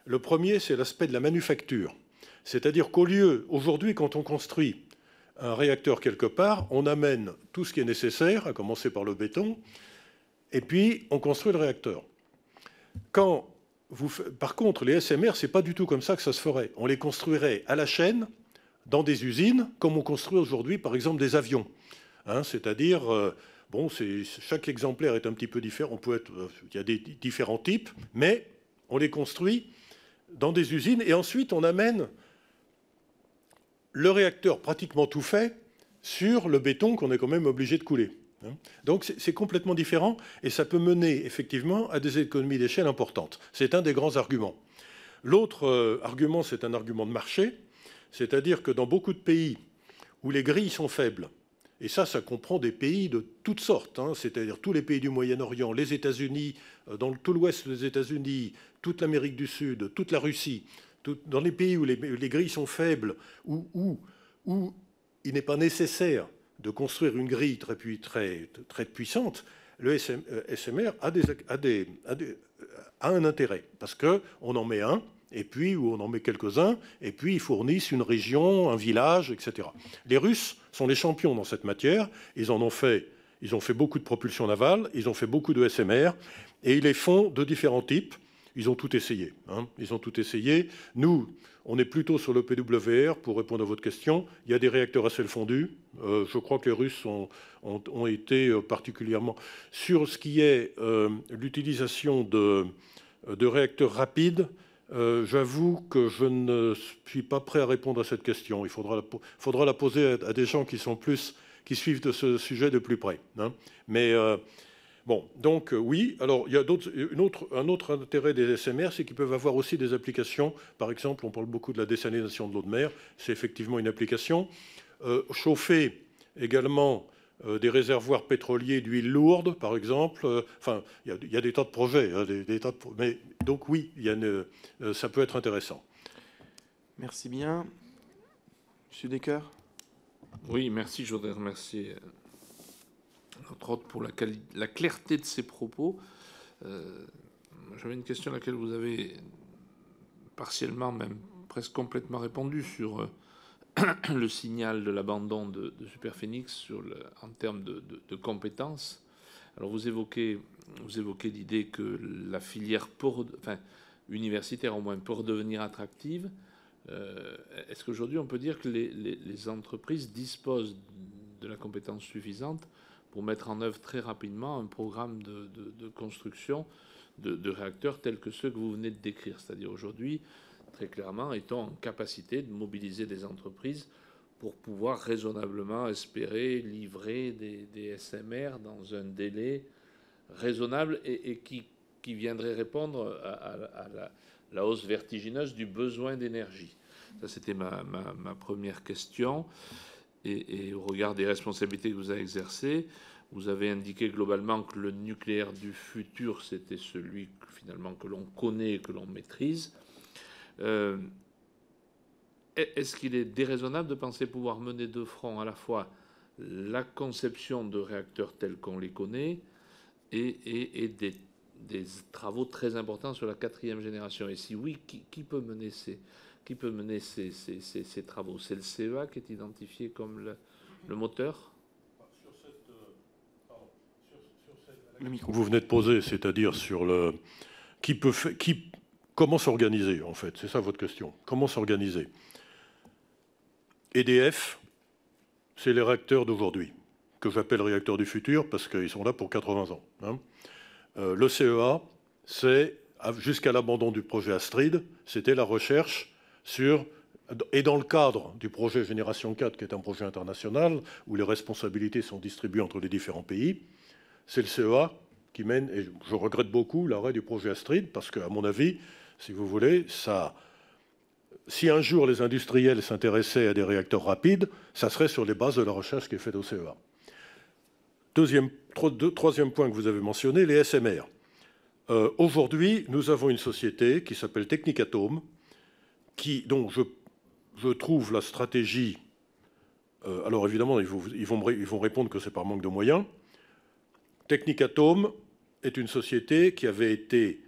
Le premier, c'est l'aspect de la manufacture, c'est-à-dire qu'au lieu, aujourd'hui, quand on construit un réacteur quelque part, on amène tout ce qui est nécessaire, à commencer par le béton, et puis on construit le réacteur. Quand vous, par contre, les SMR, c'est pas du tout comme ça que ça se ferait. On les construirait à la chaîne, dans des usines, comme on construit aujourd'hui, par exemple, des avions. Hein, c'est-à-dire, euh, bon, chaque exemplaire est un petit peu différent. Euh, il y a des différents types, mais on les construit dans des usines et ensuite on amène le réacteur pratiquement tout fait sur le béton qu'on est quand même obligé de couler. Hein. Donc c'est complètement différent et ça peut mener effectivement à des économies d'échelle importantes. C'est un des grands arguments. L'autre euh, argument, c'est un argument de marché, c'est-à-dire que dans beaucoup de pays où les grilles sont faibles, et ça, ça comprend des pays de toutes sortes, hein, c'est-à-dire tous les pays du Moyen-Orient, les États-Unis, euh, dans tout l'ouest des États-Unis, toute l'Amérique du Sud, toute la Russie, dans les pays où les, grilles sont faibles, où, où, il n'est pas nécessaire de construire une grille très, puissante, le SMR euh, a, un intérêt, parce qu'on en met un, et puis où on en met quelques-uns, et puis ils fournissent une région, un village, etc. Les Russes sont les champions dans cette matière. Ils en ont fait, ils ont fait beaucoup de propulsion navale, ils ont fait beaucoup de SMR, et ils les font de différents types. Ils ont tout essayé. Hein. Ils ont tout essayé. Nous, on est plutôt sur le PWR pour répondre à votre question. Il y a des réacteurs à sel fondu. Euh, je crois que les Russes ont, été euh, particulièrement sur ce qui est euh, l'utilisation de, de, réacteurs rapides. J'avoue que je ne suis pas prêt à répondre à cette question. Il faudra la, faudra la poser à, des gens qui sont plus qui suivent de ce sujet de plus près. Hein. Mais Bon, donc euh, oui. Alors, il y a un autre intérêt des SMR, c'est qu'ils peuvent avoir aussi des applications. Par exemple, on parle beaucoup de la désalination de l'eau de mer. C'est effectivement une application. Euh, chauffer également euh, des réservoirs pétroliers d'huile lourde, par exemple. enfin, il y, a des tas de projets. Hein, des, tas de, mais, donc oui, il y a ça peut être intéressant. Merci bien. Monsieur Decker? Oui, merci. Je voudrais remercier entre autres pour la, la clarté de ses propos. Euh, j'avais une question à laquelle vous avez partiellement, même presque complètement répondu sur euh, le signal de l'abandon de, de Superphénix en termes de, compétences. Alors vous évoquez, l'idée que la filière pour, universitaire au moins peut redevenir attractive. Euh, est-ce qu'aujourd'hui on peut dire que les, entreprises disposent de la compétence suffisante pour mettre en œuvre très rapidement un programme de, construction de, réacteurs tels que ceux que vous venez de décrire. C'est-à-dire aujourd'hui, très clairement, étant en capacité de mobiliser des entreprises pour pouvoir raisonnablement espérer livrer des, SMR dans un délai raisonnable et, qui, viendrait répondre à, la, hausse vertigineuse du besoin d'énergie? Ça, c'était ma, première question et, au regard des responsabilités que vous avez exercées, vous avez indiqué globalement que le nucléaire du futur, c'était celui finalement que l'on connaît et que l'on maîtrise. Euh, est-ce qu'il est déraisonnable de penser pouvoir mener de front à la fois la conception de réacteurs tels qu'on les connaît et, des, travaux très importants sur la quatrième génération? Et si oui, qui, peut mener ces, qui peut mener ces, ces, travaux C'est le CEA qui est identifié comme le, moteur Vous venez de poser, c'est-à-dire sur le qui peut qui comment s'organiser en fait, c'est ça votre question. Comment s'organiser? EDF, c'est les réacteurs d'aujourd'hui que j'appelle réacteurs du futur parce qu'ils sont là pour 80 ans. Hein. Euh, le CEA, c'est jusqu'à l'abandon du projet Astrid, c'était la recherche sur et dans le cadre du projet Génération 4, qui est un projet international, où les responsabilités sont distribuées entre les différents pays, c'est le CEA qui mène, et je regrette beaucoup l'arrêt du projet Astrid, parce qu'à mon avis, si vous voulez, ça, si un jour les industriels s'intéressaient à des réacteurs rapides, ça serait sur les bases de la recherche qui est faite au CEA. Deuxième, troisième point que vous avez mentionné, les SMR. Euh, aujourd'hui, nous avons une société qui s'appelle Technicatome, qui, dont je trouve la stratégie. Euh, alors évidemment, ils, vont, répondre que c'est par manque de moyens. Technicatome est une société qui avait été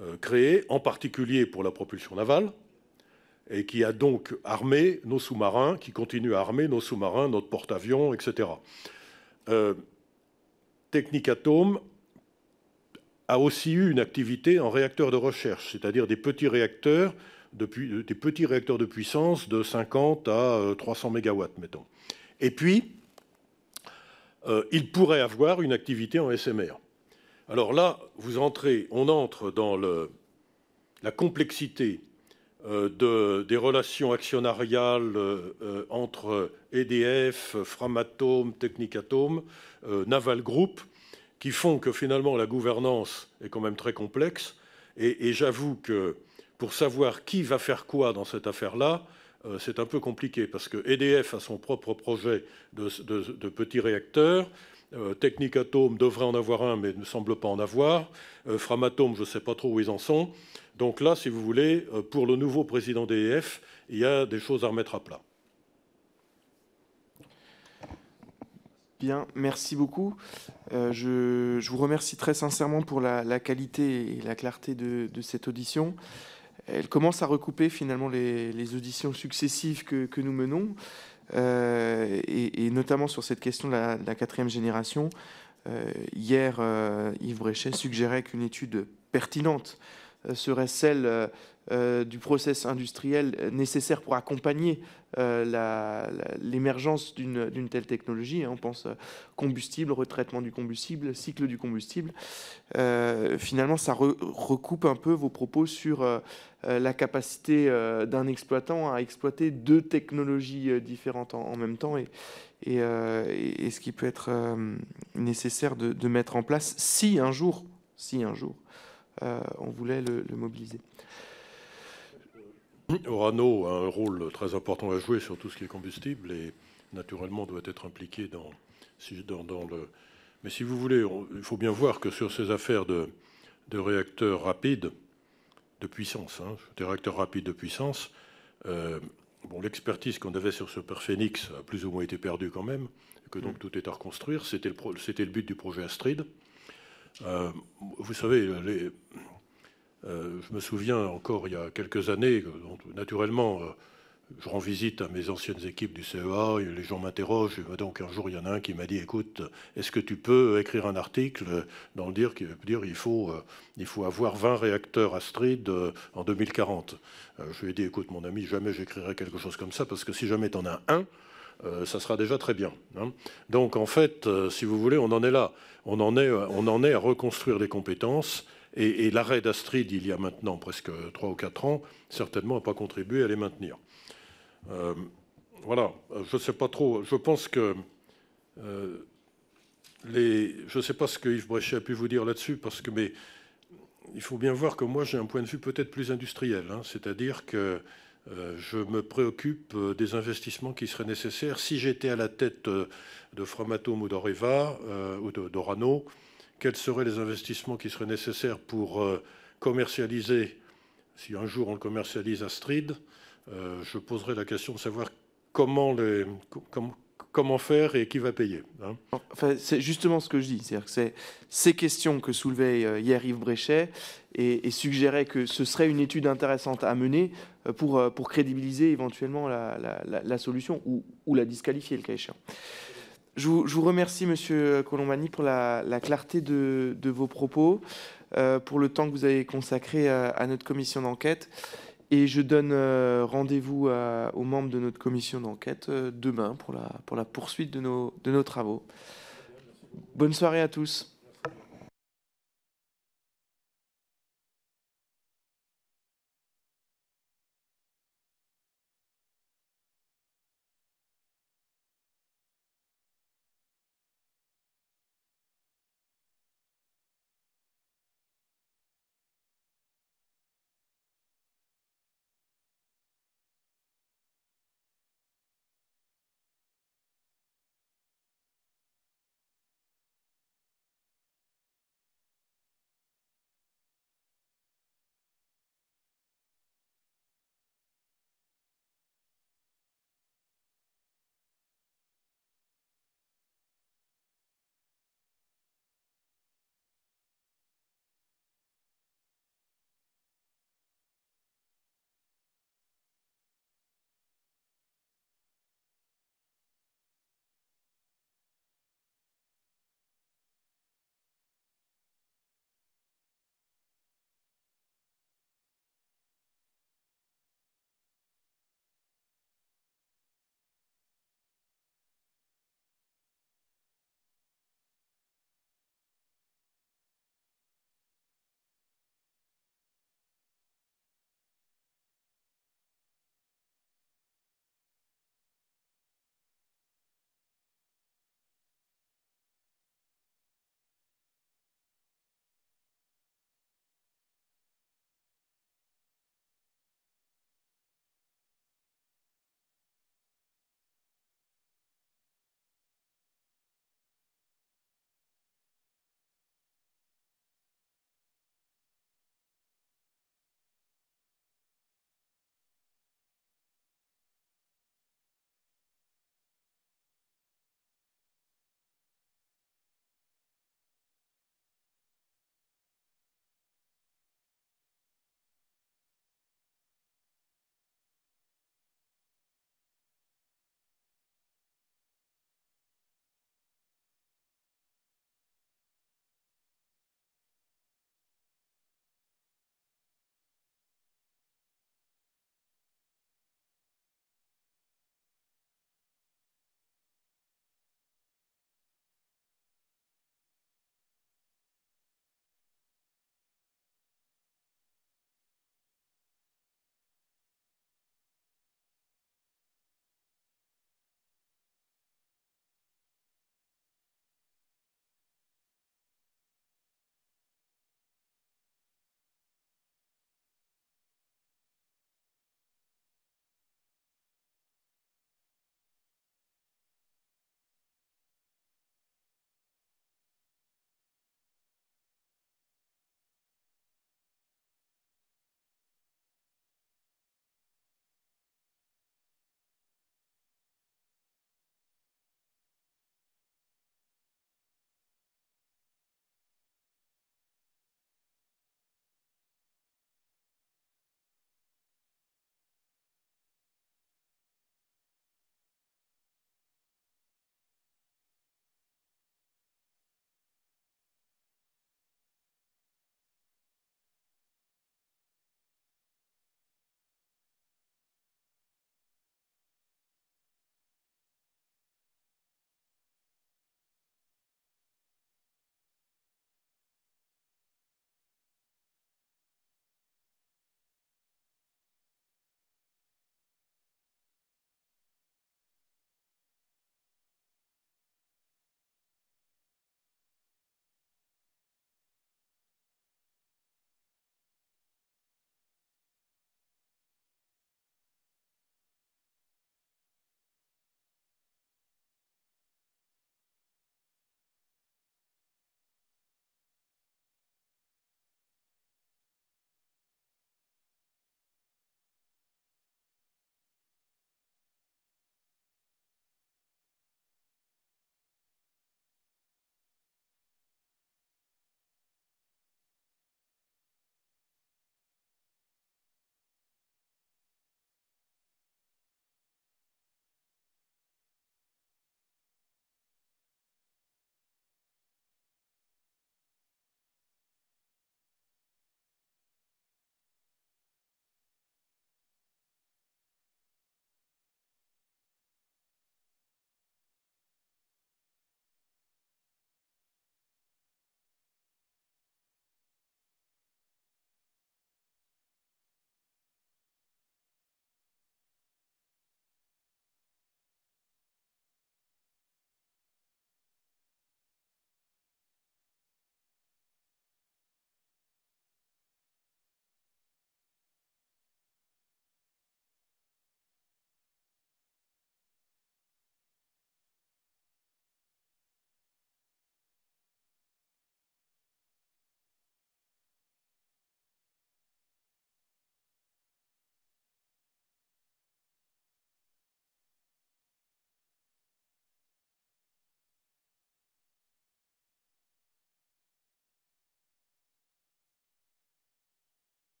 euh, créée en particulier pour la propulsion navale et qui a donc armé nos sous-marins, qui continue à armer nos sous-marins, notre porte-avions, etc. Euh, Technicatome a aussi eu une activité en réacteurs de recherche, c'est-à-dire des petits réacteurs depuis, des petits réacteurs de puissance de 50 à 300 euh, MW, mettons. Et puis, euh, il pourrait avoir une activité en SMR. Alors là, vous entrez, on entre dans la complexité euh, des relations actionnariales entre EDF, Framatome, Technicatome, Naval Group, qui font que finalement la gouvernance est quand même très complexe. et j'avoue que pour savoir qui va faire quoi dans cette affaire-là, euh, c'est un peu compliqué parce que EDF a son propre projet de, petits réacteurs. Euh, Technicatome devrait en avoir un, mais ne semble pas en avoir. Euh, Framatome, je ne sais pas trop où ils en sont. Donc là, si vous voulez, pour le nouveau président d'EDF, il y a des choses à remettre à plat. Bien, merci beaucoup. je, vous remercie très sincèrement pour la, qualité et la clarté de cette audition elle commence à recouper finalement les, auditions successives que, nous menons. et, notamment sur cette question de la, quatrième génération. hier, Yves Bréchet suggérait qu'une étude pertinente serait celle euh, du process industriel nécessaire pour accompagner euh, l'émergence d'une telle technologie. Hein. on pense euh, combustible, retraitement du combustible, cycle du combustible. finalement, ça recoupe un peu vos propos sur la capacité d'un exploitant à exploiter deux technologies différentes en, même temps et, ce qui peut être nécessaire de, mettre en place si un jour, si un jour, on voulait le mobiliser. Orano a un rôle très important à jouer sur tout ce qui est combustible et naturellement doit être impliqué dans, dans, le. Mais si vous voulez, il faut bien voir que sur ces affaires de, réacteurs rapides de puissance, hein, des réacteurs rapides de puissance, euh, bon, l'expertise qu'on avait sur ce Phénix a plus ou moins été perdue quand même, et que donc mm. tout est à reconstruire. C'était le, c'était le but du projet Astrid. Euh, vous savez, euh, je me souviens encore il y a quelques années, naturellement, euh, je rends visite à mes anciennes équipes du CEA, les gens m'interrogent. Donc un jour, il y en a un qui m'a dit Écoute, est-ce que tu peux écrire un article dans le dire qui faut, il faut avoir 20 réacteurs Astrid en 2040 Je lui ai dit Écoute, mon ami, jamais j'écrirai quelque chose comme ça, parce que si jamais tu en as un, ça sera déjà très bien. Hein. Donc en fait, si vous voulez, on en est là. On en est, on en est à reconstruire des compétences et, l'arrêt d'Astrid, il y a maintenant presque 3 ou 4 ans, certainement n'a pas contribué à les maintenir. Euh, voilà, je ne sais pas trop. Je pense que. Euh, les, je ne sais pas ce que Yves Bréchet a pu vous dire là-dessus, parce que. Mais il faut bien voir que moi, j'ai un point de vue peut-être plus industriel. Hein, c'est-à-dire que euh, je me préoccupe des investissements qui seraient nécessaires. Si j'étais à la tête de Framatome ou d'Oreva ou d'Orano, quels seraient les investissements qui seraient nécessaires pour euh, commercialiser, si un jour on le commercialise à Strid, euh, je poserai la question de savoir comment, les, comment faire et qui va payer. Hein. c'est justement ce que je dis, c'est-à-dire que c'est ces questions que soulevait euh, hier Yves Bréchet et, suggérait que ce serait une étude intéressante à mener pour, pour crédibiliser éventuellement la, solution ou, ou la disqualifier le cas échéant. Je vous, remercie, Monsieur Colombani, pour la, clarté de, vos propos, euh, pour le temps que vous avez consacré à, notre commission d'enquête. Et je donne euh, rendez-vous aux membres de notre commission d'enquête euh, demain pour la, pour la poursuite de nos, de nos travaux. Bonne soirée à tous.